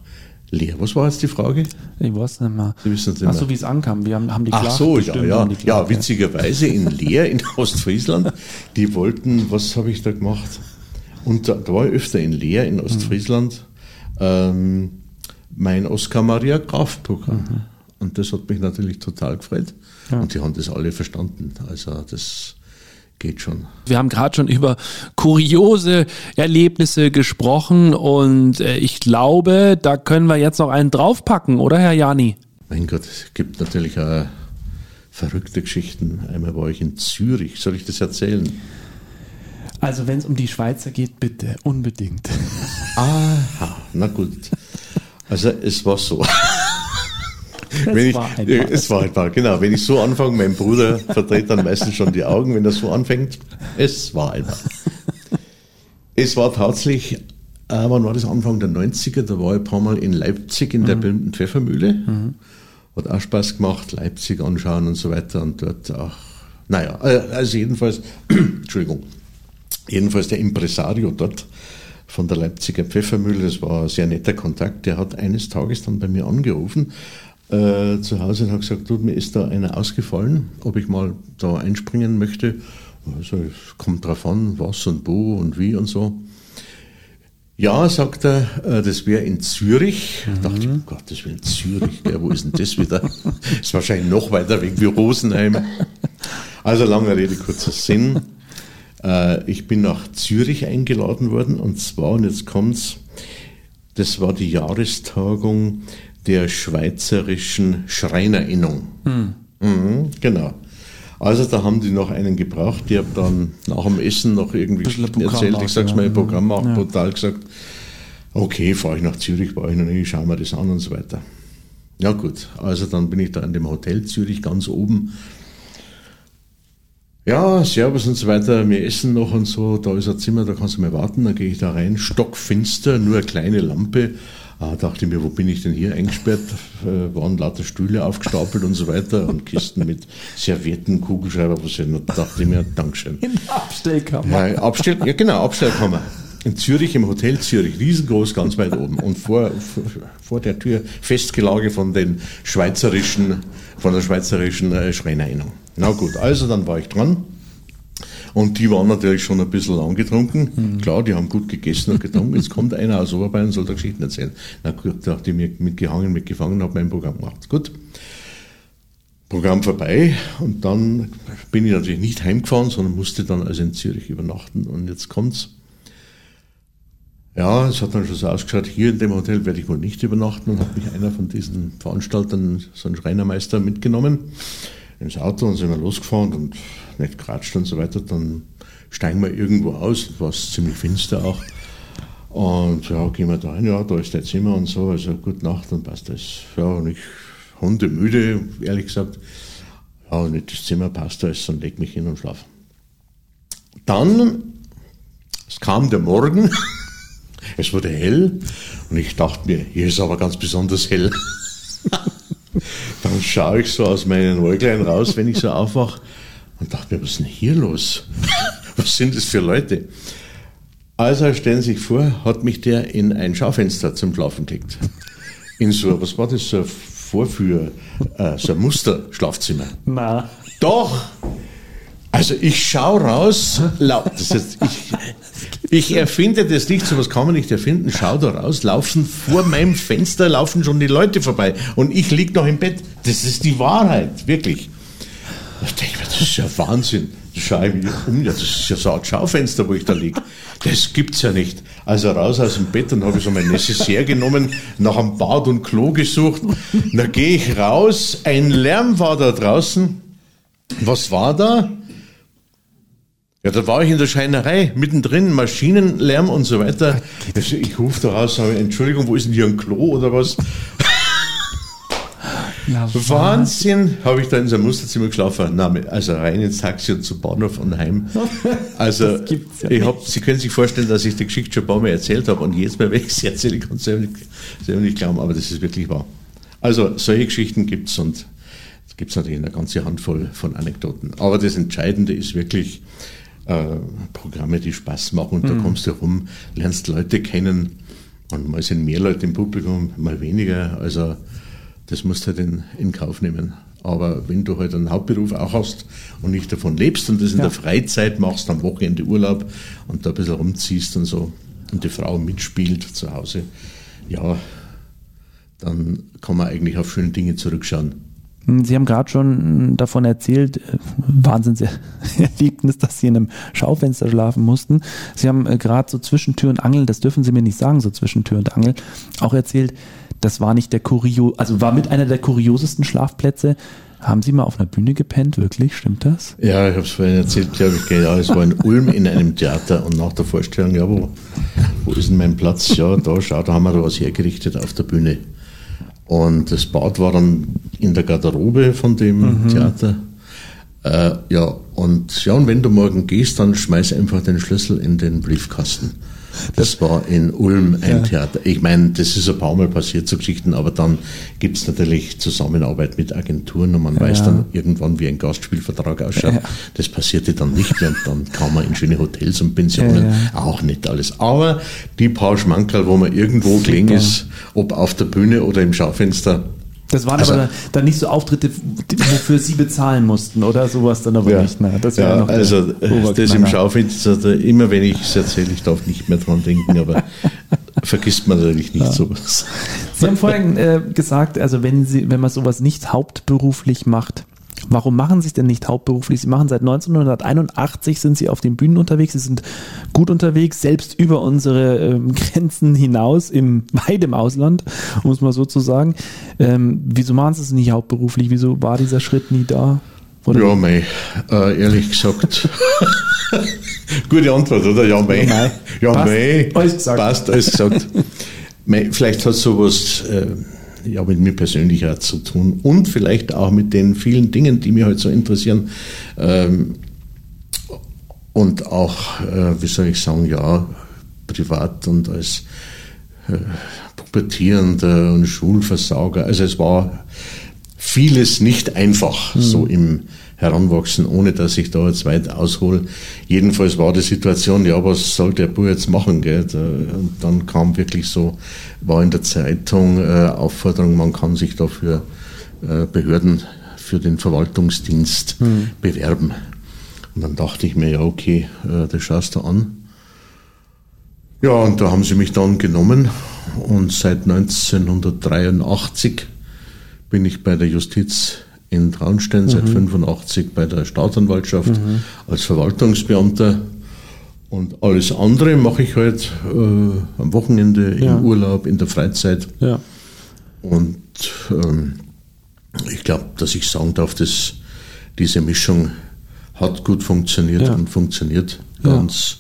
Leer. Was war jetzt die Frage? ich weiß nicht mehr. Sie wissen es nicht mehr. wie es ankam. Wir haben, haben die Ach so, ja, ja. Ja, witzigerweise in Leer in Ostfriesland, die wollten, was habe ich da gemacht? Und da, da war ich öfter in Leer in Ostfriesland, ähm, mein Oskar Maria Graf Programm. Und das hat mich natürlich total gefreut. Und die haben das alle verstanden. Also das geht schon. Wir haben gerade schon über kuriose Erlebnisse gesprochen und äh, ich glaube, da können wir jetzt noch einen draufpacken, oder Herr Jani? Mein Gott, es gibt natürlich auch verrückte Geschichten. Einmal war ich in Zürich. Soll ich das erzählen? Also wenn es um die Schweizer geht, bitte, unbedingt. Aha, na gut. Also es war so. wenn ich, war es war ein genau. Wenn ich so anfange, mein Bruder verdreht dann meistens schon die Augen, wenn er so anfängt. Es war ein. Es war tatsächlich, äh, wann war das Anfang der 90er, da war ich ein paar Mal in Leipzig in der berühmten Pfeffermühle. Hat auch Spaß gemacht, Leipzig anschauen und so weiter und dort auch, naja, äh, also jedenfalls, Entschuldigung, jedenfalls der Impresario dort von der Leipziger Pfeffermühle, das war ein sehr netter Kontakt, der hat eines Tages dann bei mir angerufen äh, zu Hause und hat gesagt, du, mir ist da einer ausgefallen, ob ich mal da einspringen möchte. Also es kommt drauf an, was und wo und wie und so. Ja, sagt er, äh, das wäre in Zürich. Da dachte ich, um Gottes Willen, Zürich, gell, wo ist denn das wieder? ist wahrscheinlich noch weiter weg wie Rosenheim. Also lange Rede, kurzer Sinn. Äh, Ich bin nach Zürich eingeladen worden und zwar, und jetzt kommt's, das war die Jahrestagung der Schweizerischen Schreinerinnung. Mhm, genau. Also da haben die noch einen gebraucht, die haben dann nach dem Essen noch irgendwie erzählt. Ich sag's mal, machen, Programm macht ja. brutal gesagt, okay, fahre ich nach Zürich, war ich noch nie, schauen wir das an und so weiter. Ja gut, also dann bin ich da in dem Hotel Zürich ganz oben. Ja, Servus und so weiter, wir essen noch und so, da ist ein Zimmer, da kannst du mal warten, dann gehe ich da rein, stockfinster, nur eine kleine Lampe. Ah, dachte mir, wo bin ich denn hier eingesperrt? Äh, waren lauter Stühle aufgestapelt und so weiter und Kisten mit Servietten, Kugelschreiber, was ich noch dachte ich mir, Dankeschön. In der Abstellkammer. Ja, Abstell, ja genau, Abstellkammer. In Zürich, im Hotel Zürich, riesengroß, ganz weit oben. Und vor, vor, vor der Tür Festgelage von den schweizerischen, von der schweizerischen äh, Schreinerinnung. Na gut, also dann war ich dran. Und die waren natürlich schon ein bisschen angetrunken. Klar, die haben gut gegessen und getrunken. Jetzt kommt einer aus Oberbayern und soll da Geschichten erzählen. Na gut, dachte ich mir, mitgehangen, mitgefangen, habe mein Programm gemacht. Gut. Programm vorbei und dann bin ich natürlich nicht heimgefahren, sondern musste dann also in Zürich übernachten und jetzt kommt's. Ja, es hat dann schon so ausgeschaut, hier in dem Hotel werde ich wohl nicht übernachten und hat mich einer von diesen Veranstaltern, so ein Schreinermeister, mitgenommen ins Auto und sind wir losgefahren und nicht geratscht und so weiter. Dann steigen wir irgendwo aus, war es ziemlich finster auch. Und ja, gehen wir da rein, ja, da ist der Zimmer und so, also gute Nacht und passt das. Ja, und ich hundemüde, ehrlich gesagt. Ja, und das Zimmer passt alles, dann leg mich hin und schlaf. Dann, es kam der Morgen, es wurde hell und ich dachte mir, hier ist aber ganz besonders hell. Dann schaue ich so aus meinen Äuglein raus, wenn ich so aufwache und dachte mir, was ist denn hier los? Was sind das für Leute? Also stellen Sie sich vor, hat mich der in ein Schaufenster zum Schlafen gelegt. In so, was war das, so ein Vorführ, äh, so ein Musterschlafzimmer. Na, Doch! Also ich schaue raus, laut, das heißt, ich, ich erfinde das nicht, sowas kann man nicht erfinden, schau da raus, laufen vor meinem Fenster, laufen schon die Leute vorbei und ich lieg noch im Bett. Das ist die Wahrheit, wirklich. Ich denke mir, das ist ja Wahnsinn. Da schaue ich mich um, ja, das ist ja so ein Schaufenster, wo ich da lieg. Das gibt's ja nicht. Also raus aus dem Bett, dann habe ich so mein Necessaire genommen, nach einem Bad und Klo gesucht. Da gehe ich raus, ein Lärm war da draußen. was war da? Ja, da war ich in der Scheinerei, mittendrin, Maschinenlärm und so weiter. Also ich rufe da raus, sage, Entschuldigung, wo ist denn hier ein Klo oder was? Na, Wahnsinn, habe ich da in so einem Musterzimmer geschlafen. Na, also rein ins Taxi und zum Bahnhof und heim. Also, Das ja ich hab, Sie können sich vorstellen, dass ich die Geschichte schon ein paar Mal erzählt habe und jedes Mal, wenn ich sie erzähle, kann ich selber nicht, selber nicht glauben, aber das ist wirklich wahr. Also, solche Geschichten gibt's und es gibt natürlich eine ganze Handvoll von Anekdoten. Aber das Entscheidende ist wirklich äh, Programme, die Spaß machen und da kommst du rum, lernst Leute kennen und mal sind mehr Leute im Publikum, mal weniger. Also das musst du halt in, in Kauf nehmen. Aber wenn du halt einen Hauptberuf auch hast und nicht davon lebst und das in Ja. der Freizeit machst, am Wochenende Urlaub und da ein bisschen rumziehst und so und die Frau mitspielt zu Hause, ja, dann kann man eigentlich auf schöne Dinge zurückschauen. Sie haben gerade schon davon erzählt, äh, Wahnsinnserlebnis, dass Sie in einem Schaufenster schlafen mussten. Sie haben äh, gerade so zwischen Tür und Angel, das dürfen Sie mir nicht sagen, so zwischen Tür und Angel, auch erzählt, das war nicht der Kurio, also war mit einer der kuriosesten Schlafplätze. Haben Sie mal auf einer Bühne gepennt, wirklich? Stimmt das? Ja, ich habe es vorhin erzählt, glaube ich, ja, es war in Ulm in einem Theater und nach der Vorstellung, ja, wo, wo ist denn mein Platz? Ja, da, schau, da haben wir da was hergerichtet auf der Bühne. Und das Bad war dann in der Garderobe von dem Theater. Äh, ja, und ja, und wenn du morgen gehst, dann schmeiß einfach den Schlüssel in den Briefkasten. Das war in Ulm ein Theater. Ich meine, das ist ein paar Mal passiert, so Geschichten, aber dann gibt's natürlich Zusammenarbeit mit Agenturen und man weiß Ja. dann irgendwann, wie ein Gastspielvertrag ausschaut. Ja. Das passierte dann nicht mehr und dann kam man in schöne Hotels und Pensionen. Ja, Auch nicht alles. Aber die paar Schmankerl, wo man irgendwo gelegen ist, ob auf der Bühne oder im Schaufenster, Das waren Also- aber dann nicht so Auftritte, wofür Sie bezahlen mussten oder sowas dann aber nicht. Na, das wäre ja, noch also äh, das im. Schaufenster, immer wenn ich es erzähle, ich darf nicht mehr dran denken, aber vergisst man natürlich nicht sowas. Sie haben vorhin äh, gesagt, also wenn Sie, wenn man sowas nicht hauptberuflich macht, warum machen Sie es denn nicht hauptberuflich? Sie machen seit 1981 sind Sie auf den Bühnen unterwegs, Sie sind gut unterwegs, selbst über unsere ähm, Grenzen hinaus, im weit im Ausland, um es mal so zu sagen. Ähm, wieso machen Sie es nicht hauptberuflich? Wieso war dieser Schritt nie da? Oder Ja, mei, äh, ehrlich gesagt. Gute Antwort, oder? Ja, mei. Ja, mei. Passt. Alles gesagt. Passt, alles gesagt. mei, vielleicht hat sowas äh, ja, mit mir persönlich auch zu tun und vielleicht auch mit den vielen Dingen, die mich halt so interessieren. Ähm, und auch, äh, wie soll ich sagen, ja, privat und als äh, Pubertierender und Schulversauger. Also es war vieles nicht einfach, so im Heranwachsen, ohne dass ich da jetzt weit aushole. Jedenfalls war die Situation, ja, was soll der Bub jetzt machen? Gell? Und dann kam wirklich so, war in der Zeitung äh, Aufforderung, man kann sich da für äh, Behörden, für den Verwaltungsdienst bewerben. Und dann dachte ich mir, ja, okay, äh, das schaust du an. Ja, und da haben sie mich dann genommen und seit 1983 bin ich bei der Justiz in Traunstein, seit 85 bei der Staatsanwaltschaft als Verwaltungsbeamter. Und alles andere mache ich halt äh, am Wochenende, Ja. im Urlaub, in der Freizeit. Ja. Und ähm, ich glaube, dass ich sagen darf, dass diese Mischung hat gut funktioniert Ja. und funktioniert ganz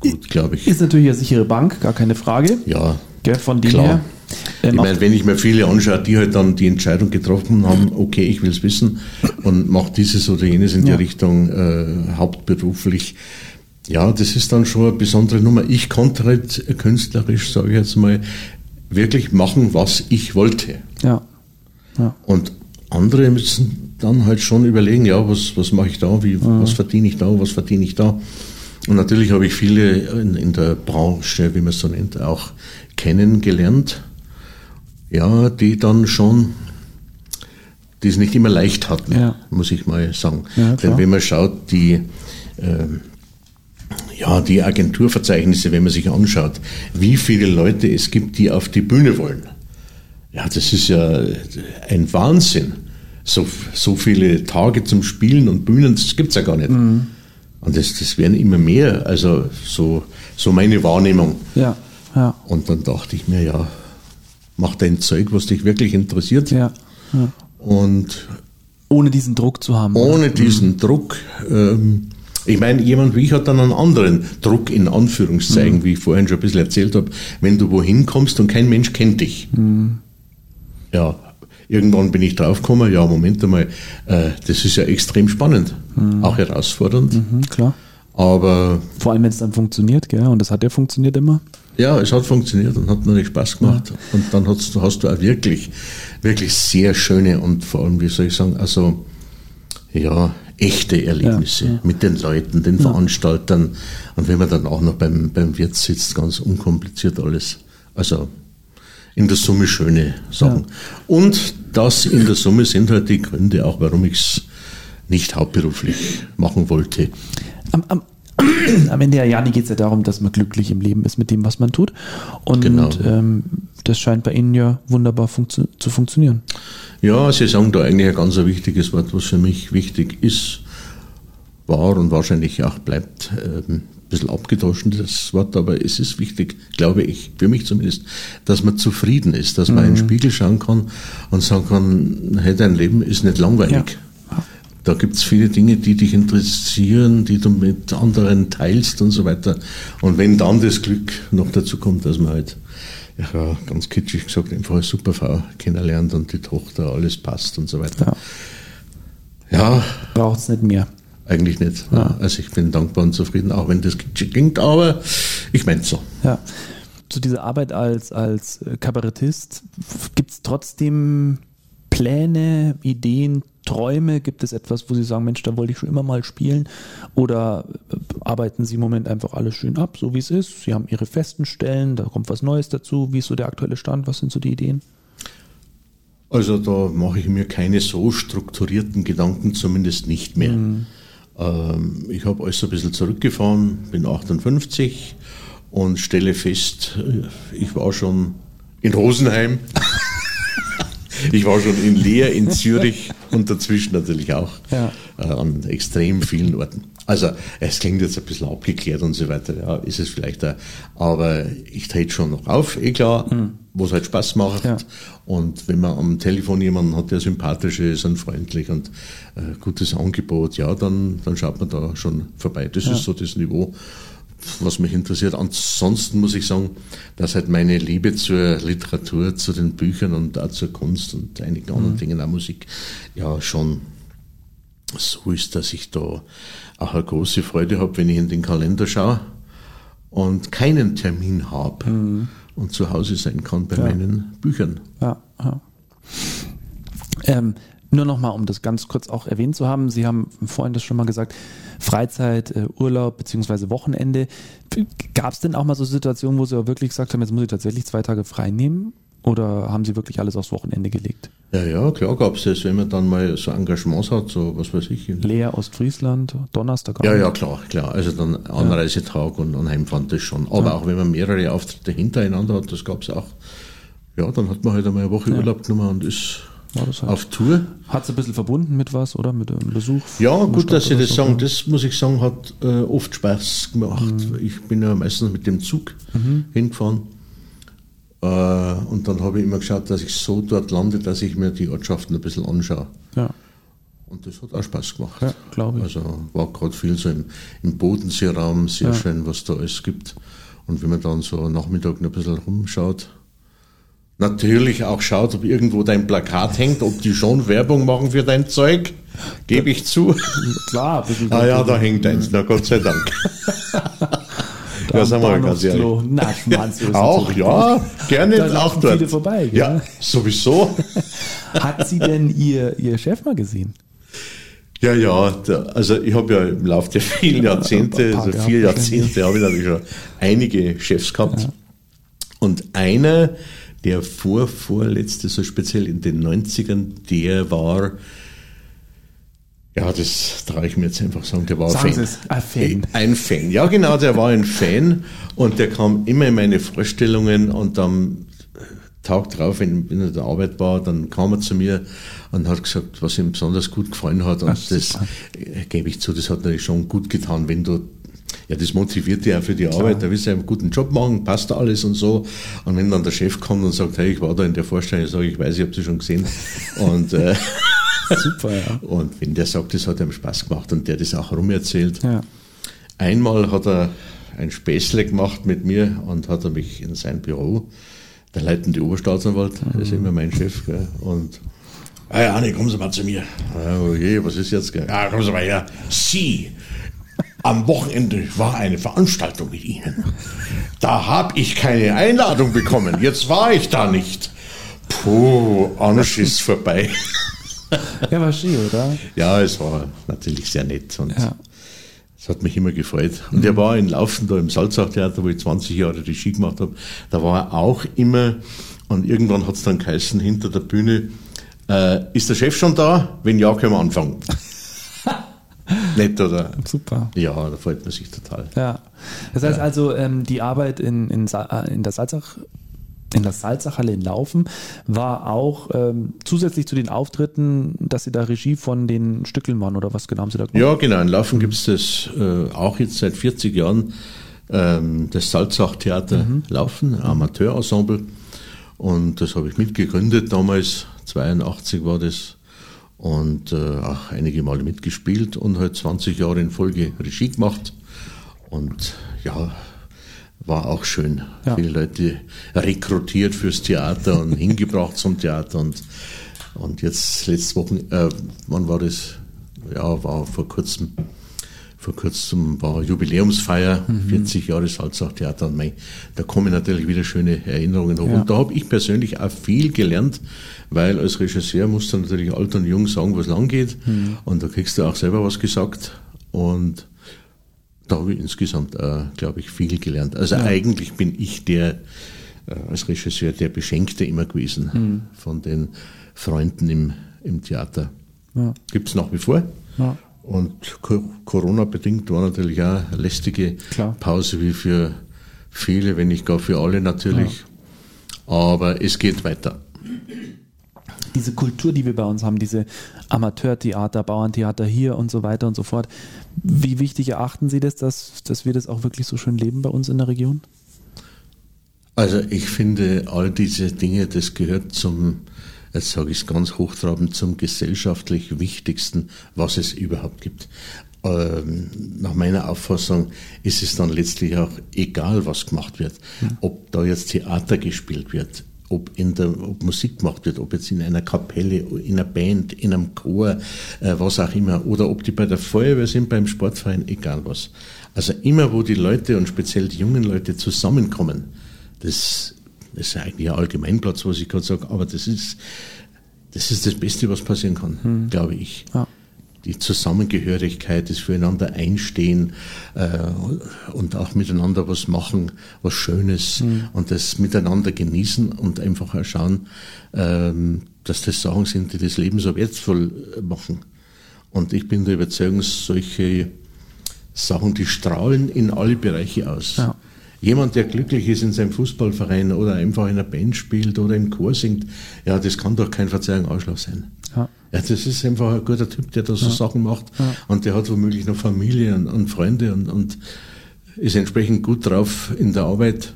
gut, glaube ich. Ist natürlich eine sichere Bank, gar keine Frage. Ja, Gell, von dem Klar. her. Ähm, ich meine, wenn ich mir viele anschaue, die halt dann die Entscheidung getroffen haben, okay, ich will es wissen und mache dieses oder jenes in Ja. die Richtung äh, hauptberuflich, ja, das ist dann schon eine besondere Nummer. Ich konnte halt künstlerisch, sage ich jetzt mal, wirklich machen, was ich wollte. ja. Ja. Und andere müssen dann halt schon überlegen, ja, was, was mache ich da, wie, was verdiene ich da, was verdiene ich da. Und natürlich habe ich viele in, in der Branche, wie man es so nennt, auch kennengelernt, ja, die dann schon, die es nicht immer leicht hatten, Ja. muss ich mal sagen. Ja. Denn wenn man schaut, die, ähm, ja, die Agenturverzeichnisse, wenn man sich anschaut, wie viele Leute es gibt, die auf die Bühne wollen. Ja, das ist ja ein Wahnsinn. So, so viele Tage zum Spielen und Bühnen, das gibt's ja gar nicht. Mhm. Und das, das werden immer mehr, also so, so meine Wahrnehmung. Ja. Ja. Und dann dachte ich mir, ja, mach dein Zeug, was dich wirklich interessiert. Ja. ja. Und Ohne diesen Druck zu haben. oder? ohne diesen Druck. Ähm, ich meine, jemand wie ich hat dann einen anderen Druck in Anführungszeichen, wie ich vorhin schon ein bisschen erzählt habe, wenn du wohin kommst und kein Mensch kennt dich. Ja, irgendwann bin ich draufgekommen, ja, Moment einmal, äh, das ist ja extrem spannend, auch herausfordernd, Mhm, klar. aber Vor allem, wenn es dann funktioniert, gell? Und das hat ja funktioniert immer. Ja, es hat funktioniert und hat natürlich Spaß gemacht. Und dann hast, du- hast du auch wirklich, wirklich sehr schöne und vor allem, wie soll ich sagen, also, ja, echte Erlebnisse mit den Leuten, den Veranstaltern. Und wenn man dann auch noch beim, beim Wirt sitzt, ganz unkompliziert alles. Also, in der Summe schöne Sachen. Und das in der Summe sind halt die Gründe auch, warum ich es nicht hauptberuflich machen wollte. Am, am, am Ende der Jani geht es ja darum, dass man glücklich im Leben ist mit dem, was man tut. Und Genau. ähm, das scheint bei Ihnen ja wunderbar funktio zu funktionieren. Ja, Sie sagen da eigentlich ein ganz wichtiges Wort, was für mich wichtig ist, war und wahrscheinlich auch bleibt. Ähm, ein bisschen abgedroschen, das Wort, aber es ist wichtig, glaube ich, für mich zumindest, dass man zufrieden ist, dass man in den Spiegel schauen kann und sagen kann, hey, dein Leben ist nicht langweilig. Da gibt's viele Dinge, die dich interessieren, die du mit anderen teilst und so weiter. Und wenn dann das Glück noch dazu kommt, dass man halt, ja, ganz kitschig gesagt, einfach eine super Frau kennenlernt und die Tochter, alles passt und so weiter. Ja, Braucht es nicht mehr. eigentlich nicht. Also ich bin dankbar und zufrieden, auch wenn das kitschig klingt, aber ich meine so. Ja. Zu dieser Arbeit als, als Kabarettist, gibt es trotzdem Pläne, Ideen, Träume? Gibt es etwas, wo Sie sagen, Mensch, da wollte ich schon immer mal spielen? Oder äh, arbeiten Sie im Moment einfach alles schön ab, so wie es ist? Sie haben Ihre festen Stellen, da kommt was Neues dazu. Wie ist so der aktuelle Stand? Was sind so die Ideen? Also da mache ich mir keine so strukturierten Gedanken, zumindest nicht mehr. Ähm, ich habe alles ein bisschen zurückgefahren, bin 58 und stelle fest, äh, ich war schon in Rosenheim, ich war schon in Leer, in Zürich und dazwischen natürlich auch Ja. äh, an extrem vielen Orten. Also es klingt jetzt ein bisschen abgeklärt und so weiter, ja, ist es vielleicht auch, aber ich trete schon noch auf, eh klar, wo es halt Spaß macht. Ja. Und wenn man am Telefon jemanden hat, der sympathisch ist und freundlich und äh, gutes Angebot, ja, dann, dann schaut man da schon vorbei. Das ist so das Niveau, was mich interessiert. Ansonsten muss ich sagen, dass halt meine Liebe zur Literatur, zu den Büchern und auch zur Kunst und einigen anderen Dingen, auch Musik, ja schon so ist, dass ich da auch eine große Freude habe, wenn ich in den Kalender schaue und keinen Termin habe und zu Hause sein kann bei meinen Büchern. Ja, ja. Ähm, nur nochmal, um das ganz kurz auch erwähnt zu haben, Sie haben vorhin das schon mal gesagt, Freizeit, äh, Urlaub beziehungsweise Wochenende. Gab es denn auch mal so Situationen, wo Sie wirklich gesagt haben, jetzt muss ich tatsächlich zwei Tage frei nehmen? Oder haben Sie wirklich alles aufs Wochenende gelegt? Ja, ja, klar gab es das, wenn man dann mal so Engagements hat, so was weiß ich. Lea, Ostfriesland, Donnerstag. Ja, ja, klar, klar. Also dann Anreisetag und, und Heimfahren, das schon. Aber auch wenn man mehrere Auftritte hintereinander hat, das gab es auch. Ja, dann hat man halt einmal eine Woche Urlaub genommen und ist halt. auf Tour. Hat es ein bisschen verbunden mit was, oder? Mit einem Besuch? Ja, gut, dass Sie das so? sagen. Das muss ich sagen, hat äh, oft Spaß gemacht. Ich bin ja meistens mit dem Zug hingefahren. Äh, und dann habe ich immer geschaut, dass ich so dort lande, dass ich mir die Ortschaften ein bisschen anschaue. Ja. Und das hat auch Spaß gemacht. Ja, glaube ich. Also war gerade viel so im, im Bodenseeraum, sehr schön, was da alles gibt. Und wenn man dann so am Nachmittag noch ein bisschen rumschaut, natürlich auch schaut, ob irgendwo dein Plakat hängt, ob die schon Werbung machen für dein Zeug, gebe ich zu. Klar, ein bisschen Ah ja, da hängt eins, na Gott sei Dank. ja, sagen wir mal ganz ehrlich. Na, Schmanz, Auch, ja, gerne Da auch dort. viele vorbei, gell? Ja, sowieso. Hat sie denn ihr, ihr Chef mal gesehen? Ja, ja, also ich habe ja im Laufe der vielen Jahrzehnte, also vier. Jahrzehnte, habe ich natürlich schon einige Chefs gehabt. Und einer, der vorvorletzte, so speziell in den 90ern, der war, ja, das traue ich mir jetzt einfach sagen, der war Sagen Fan. es, ein Fan. Ein Fan, ja genau, der war ein Fan und der kam immer in meine Vorstellungen und am Tag drauf, wenn, er in der Arbeit war, dann kam er zu mir und hat gesagt, was ihm besonders gut gefallen hat. Und Ach, das super. äh, gebe ich zu, das hat natürlich schon gut getan, wenn du ja, das motiviert dich auch für die Arbeit, da willst du einen guten Job machen, passt alles und so. Und wenn dann der Chef kommt und sagt, hey, ich war da in der Vorstellung, ich sage, ich weiß, ich habe sie schon gesehen. Und äh, Super, ja. Und wenn der sagt, das hat ihm Spaß gemacht und der das auch rumerzählt. Ja. Einmal hat er ein Späßle gemacht mit mir und hat er mich in sein Büro, der leitende Oberstaatsanwalt, das ist immer mein Chef, gell, und Ah ja, Anni, kommen Sie mal zu mir. Ja, okay, was ist jetzt? Gell? Ja, kommen Sie mal her. Sie, am Wochenende war eine Veranstaltung mit Ihnen. Da habe ich keine Einladung bekommen. Jetzt war ich da nicht. Puh, Ansch ist vorbei. Ja, war schön, oder? Ja, es war natürlich sehr nett und Ja. es hat mich immer gefreut. Und er war in Laufen da im Salzachtheater, wo ich 20 Jahre Regie gemacht habe. Da war er auch immer und irgendwann hat es dann geheißen hinter der Bühne, äh, ist der Chef schon da? Wenn ja, können wir anfangen. Nett, oder? Super. Ja, da freut man sich total. Ja. Das heißt also, ähm, die Arbeit in, in, Sa- äh, in der Salzach in der Salzachhalle in Laufen war auch ähm, zusätzlich zu den Auftritten, dass Sie da Regie von den Stückeln waren oder was genau haben Sie da gemacht? Ja, genau. In Laufen gibt es das äh, auch jetzt seit 40 Jahren, ähm, das Salzachtheater Laufen, ein Amateurensemble. Und das habe ich mitgegründet damals, 82 war das. Und äh, auch einige Male mitgespielt und halt 20 Jahre in Folge Regie gemacht. Und ja, war auch schön. Ja. Viele Leute rekrutiert fürs Theater und hingebracht zum Theater. Und, und jetzt letzte Woche, äh, wann war das? Ja, war vor kurzem. Vor kurzem war Jubiläumsfeier, 40 Jahre Salzachtheater. Und mei, da kommen natürlich wieder schöne Erinnerungen hoch. Ja. Und da habe ich persönlich auch viel gelernt, weil als Regisseur musst du natürlich alt und jung sagen, was lang geht. Und da kriegst du auch selber was gesagt. Und da habe ich insgesamt, äh, glaube ich, viel gelernt. Also eigentlich bin ich der, äh, als Regisseur, der Beschenkte immer gewesen von den Freunden im, im Theater. Ja. Gibt es nach wie vor. Ja. Und Co- Corona-bedingt war natürlich auch eine lästige Klar. Pause wie für viele, wenn nicht gar für alle natürlich. Aber es geht weiter. diese Kultur, die wir bei uns haben, diese Amateurtheater, Bauerntheater hier und so weiter und so fort. Wie wichtig erachten Sie das, dass, dass wir das auch wirklich so schön leben bei uns in der Region? Also ich finde, all diese Dinge, das gehört zum, jetzt sage ich es ganz hochtrabend, zum gesellschaftlich Wichtigsten, was es überhaupt gibt. Ähm, nach meiner Auffassung ist es dann letztlich auch egal, was gemacht wird. Ob da jetzt Theater gespielt wird, ob, in der, ob Musik gemacht wird, ob jetzt in einer Kapelle, in einer Band, in einem Chor, äh, was auch immer, oder ob die bei der Feuerwehr sind, beim Sportverein, egal was. Also immer, wo die Leute und speziell die jungen Leute zusammenkommen, das, das ist eigentlich ein Allgemeinplatz, was ich gerade sage, aber das ist, das ist das Beste, was passieren kann, glaube ich. Ja. Die Zusammengehörigkeit, das Füreinander einstehen äh, und auch miteinander was machen, was Schönes und das miteinander genießen und einfach auch schauen, ähm, dass das Sachen sind, die das Leben so wertvoll machen. Und ich bin der Überzeugung, solche Sachen, die strahlen in alle Bereiche aus. Ja. Jemand, der glücklich ist in seinem Fußballverein oder einfach in einer Band spielt oder im Chor singt, ja, das kann doch kein Verzeihung Ausschlag sein. Ja. Ja, das ist einfach ein guter Typ, der da so Sachen macht und der hat womöglich noch Familie und, und Freunde und, und ist entsprechend gut drauf in der Arbeit,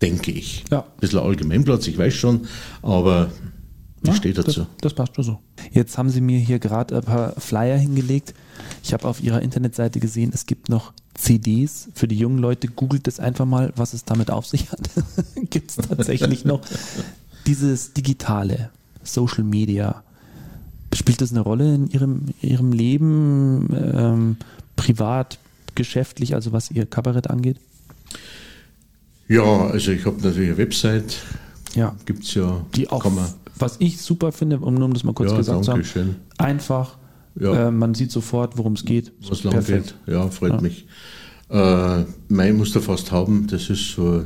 denke ich. Ja. Ein bisschen Allgemeinplatz, ich weiß schon, aber ich Ja, stehe dazu. Das, das passt schon so. Jetzt haben Sie mir hier gerade ein paar Flyer hingelegt. Ich habe auf Ihrer Internetseite gesehen, es gibt noch CDs für die jungen Leute. Googelt es einfach mal, was es damit auf sich hat. gibt es tatsächlich noch dieses Digitale, Social Media. Spielt das eine Rolle in Ihrem, Ihrem Leben, ähm, privat, geschäftlich, also was Ihr Kabarett angeht? Ja, also ich habe natürlich eine Website, Ja. gibt's ja, Die auch, man, was ich super finde, um, um das mal kurz Ja, gesagt zu haben, schön. einfach, Ja. äh, man sieht sofort, worum es geht. was lang Perfekt. geht. Ja, freut Ja. mich. Äh, mein muss da fast haben, das ist so,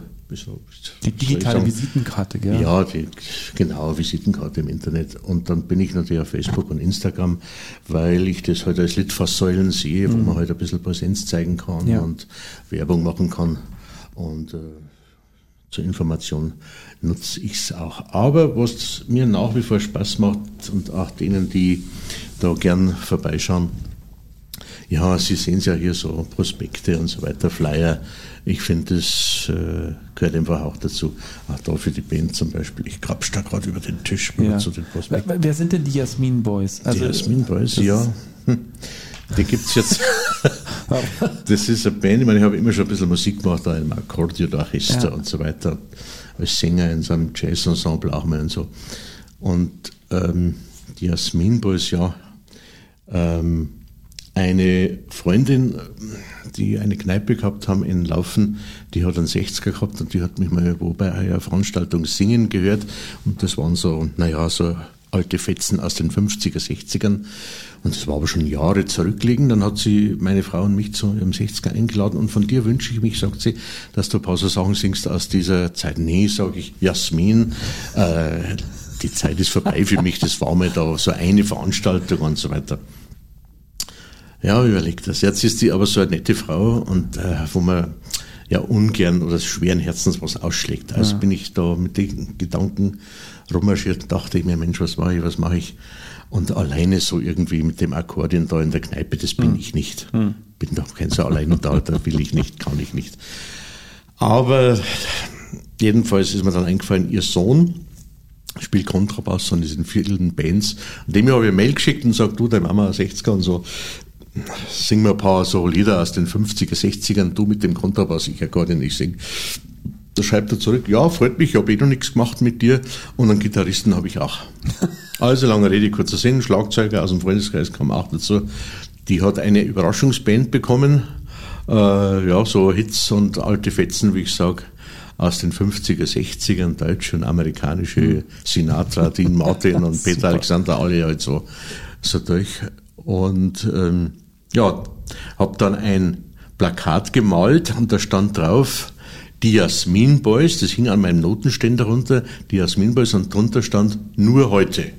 Die digitale? Visitenkarte, gell? Ja, die, genau, Visitenkarte im Internet. Und dann bin ich natürlich auf Facebook und Instagram, weil ich das halt als Litfaßsäulen sehe, wo man halt ein bisschen Präsenz zeigen kann Mhm. Ja. und Werbung machen kann. Und äh, zur Information nutze ich es auch. Aber was mir nach wie vor Spaß macht und auch denen, die da gern vorbeischauen, Ja, Sie sehen es ja hier so, Prospekte und so weiter, Flyer. Ich finde, das äh, gehört einfach auch dazu. Auch da für die Band zum Beispiel. Ich grapsch da gerade über den Tisch Ja. zu den Prospekten. Wer, sind denn die Jasmin Boys? die Jasmin Boys, ja. Hm. Die gibt's jetzt. das ist eine Band, ich meine, ich habe immer schon ein bisschen Musik gemacht, da im Akkordeonorchester Ja. und so weiter. Als Sänger in so einem Jazz-Ensemble auch mal und so. Und ähm, die Jasmin Boys, ja, ähm, eine Freundin, die eine Kneipe gehabt haben in Laufen, die hat einen 60er gehabt und die hat mich mal bei einer Veranstaltung singen gehört und das waren so, naja, so alte Fetzen aus den 50er, 60ern und das war aber schon Jahre zurückliegend. Dann hat sie meine Frau und mich zu ihrem 60er eingeladen und von dir wünsche ich mich, sagt sie, dass du ein paar so Sachen singst aus dieser Zeit. Nee, sage ich, Jasmin, äh, die Zeit ist vorbei für mich, das war mal da so eine Veranstaltung und so weiter. Ja, überlegt das. Jetzt ist die aber so eine nette Frau und äh, wo man ja ungern oder schweren Herzens was ausschlägt. Also bin ich da mit den Gedanken rummarschiert und dachte ich mir, Mensch, was mache ich, was mache ich? Und alleine so irgendwie mit dem Akkordeon da in der Kneipe, das bin ich nicht. Bin doch kein so Alleinunterhalter, will ich nicht, kann ich nicht. Aber jedenfalls ist mir dann eingefallen, ihr Sohn spielt Kontrabass und ist in vielen Bands. Und dem habe ich eine Mail geschickt und sagt, du, deine Mama 60er und so, sing mir ein paar so Lieder aus den 50er, 60ern, du mit dem Kontrabass, ich Akkordeon, ich sing. Da schreibt er zurück, ja, freut mich, ich habe eh noch nichts gemacht mit dir und einen Gitarristen habe ich auch. Also lange Rede, kurzer Sinn, Schlagzeuger aus dem Freundeskreis kam auch dazu. Die hat eine Überraschungsband bekommen, äh, ja, so Hits und alte Fetzen, wie ich sag aus den 50er, 60ern, deutsche und amerikanische Sinatra, Dean Martin und Peter Alexander, alle halt so, so durch. Und ähm, ja, habe dann ein Plakat gemalt und da stand drauf, die Jasmin Boys, das hing an meinem Notenständer runter, die Jasmin Boys und drunter stand nur heute.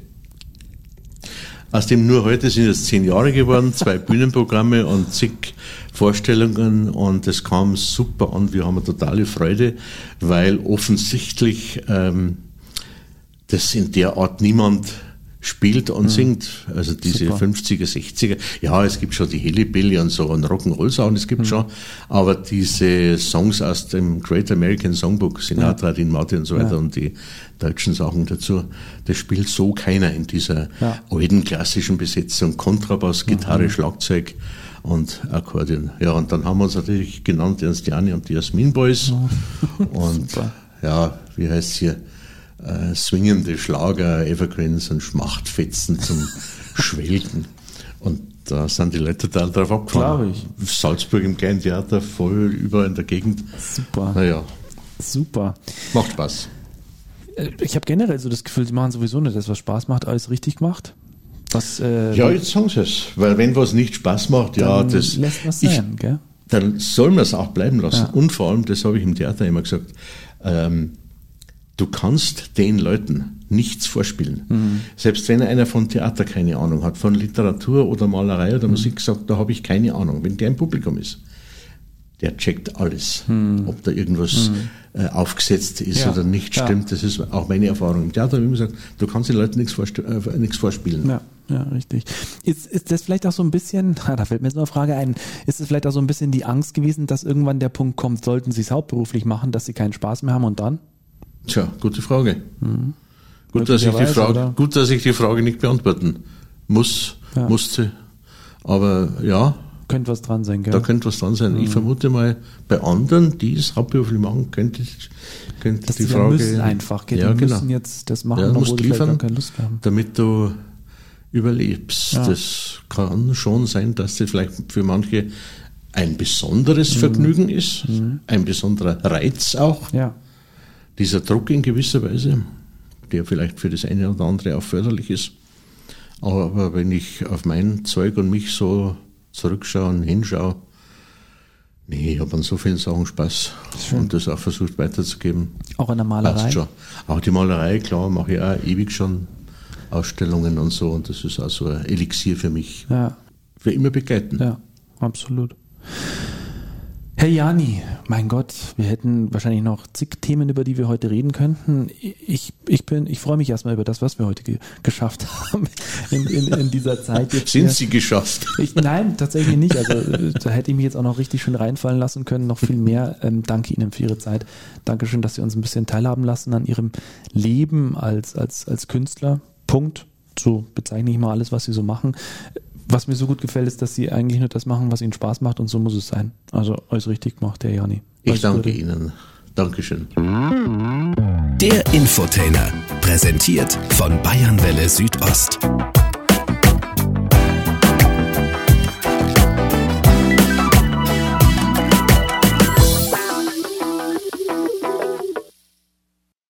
Aus dem nur heute sind jetzt zehn Jahre geworden, zwei Bühnenprogramme und zig Vorstellungen und es kam super an. Wir haben eine totale Freude, weil offensichtlich ähm, das in der Art niemand spielt und singt. Also diese Super. 50er, 60er. Ja, es gibt schon die Hillybilly und so und Rock'n'Roll-Sachen, es gibt schon. Aber diese Songs aus dem Great American Songbook, Sinatra, Dean Martin und so weiter und die deutschen Sachen dazu, das spielt so keiner in dieser Ja. alten klassischen Besetzung. Kontrabass, Gitarre, Schlagzeug und Akkordeon. Ja, und dann haben wir uns natürlich genannt, Ernst Jani und die Jasmin Boys. Und Super. ja, wie heißt hier? Äh, swingende Schlager, Evergreens und Schmachtfetzen zum Schwelgen. Und da sind die Leute total drauf abgefahren. Ich. Salzburg im kleinen Theater, voll überall in der Gegend. Super. Naja, Super. macht Spaß. Äh, Ich habe generell so das Gefühl, sie machen sowieso nicht das, was Spaß macht, alles richtig gemacht. Was, äh, Ja, jetzt sagen sie es. Weil wenn was nicht Spaß macht, ja, dann das. lässt man es ich, sein, gell? dann soll man es auch bleiben lassen. Ja. Und vor allem, das habe ich im Theater immer gesagt, ähm, du kannst den Leuten nichts vorspielen. Mhm. Selbst wenn einer von Theater keine Ahnung hat, von Literatur oder Malerei Mhm. oder Musik sagt, da habe ich keine Ahnung. Wenn der im Publikum ist, der checkt alles. Ob da irgendwas äh, aufgesetzt ist Mhm. Ja. oder nicht Ja. stimmt, das ist auch meine Erfahrung. Im Theater habe ich immer gesagt, du kannst den Leuten nichts, äh, nichts vorspielen. Ja, ja, richtig. Ist, ist das vielleicht auch so ein bisschen, da fällt mir jetzt noch eine Frage ein, ist es vielleicht auch so ein bisschen die Angst gewesen, dass irgendwann der Punkt kommt, sollten sie es hauptberuflich machen, dass sie keinen Spaß mehr haben und dann? Tja, gute Frage. Gut, dass ich die Frage, oder? gut, dass ich die Frage nicht beantworten muss, Ja. musste. Aber ja, Könnte was dran sein, gell? da könnte was dran sein. Ich Mhm. vermute mal, bei anderen, die es hauptberuflich machen, könnte, könnte dass die die Frage. müssen einfach, gell? ja, die genau. müssen jetzt das machen, Ja, obwohl vielleicht liefern. keine Lust haben. damit du überlebst. Ja. Das kann schon sein, dass das vielleicht für manche ein besonderes Mhm. Vergnügen ist, ein besonderer Reiz auch. Ja, dieser Druck in gewisser Weise, der vielleicht für das eine oder andere auch förderlich ist. Aber wenn ich auf mein Zeug und mich so zurückschaue und hinschaue, nee, ich habe an so vielen Sachen Spaß und das auch versucht weiterzugeben. auch in der Malerei. Passt schon. Auch die Malerei, klar, mache ich auch ewig schon Ausstellungen und so und das ist auch so ein Elixier für mich. Ja, Für immer begleiten. ja, absolut. Herr Jani, mein Gott, wir hätten wahrscheinlich noch zig Themen, über die wir heute reden könnten. Ich, ich bin, ich freue mich erstmal über das, was wir heute ge geschafft haben in, in, in dieser Zeit. Jetzt Sind Sie geschafft? Ich, nein, tatsächlich nicht. Also da hätte ich mich jetzt auch noch richtig schön reinfallen lassen können, noch viel mehr. Ähm, danke Ihnen für Ihre Zeit. Dankeschön, dass Sie uns ein bisschen teilhaben lassen an Ihrem Leben als, als, als Künstler. Punkt. So bezeichne ich mal alles, was Sie so machen. Was mir so gut gefällt, ist, dass sie eigentlich nur das machen, was ihnen Spaß macht und so muss es sein. Also alles richtig gemacht, der Jani. Ich danke Gute. Ihnen. Dankeschön. Der Infotainer, präsentiert von Bayernwelle Südost.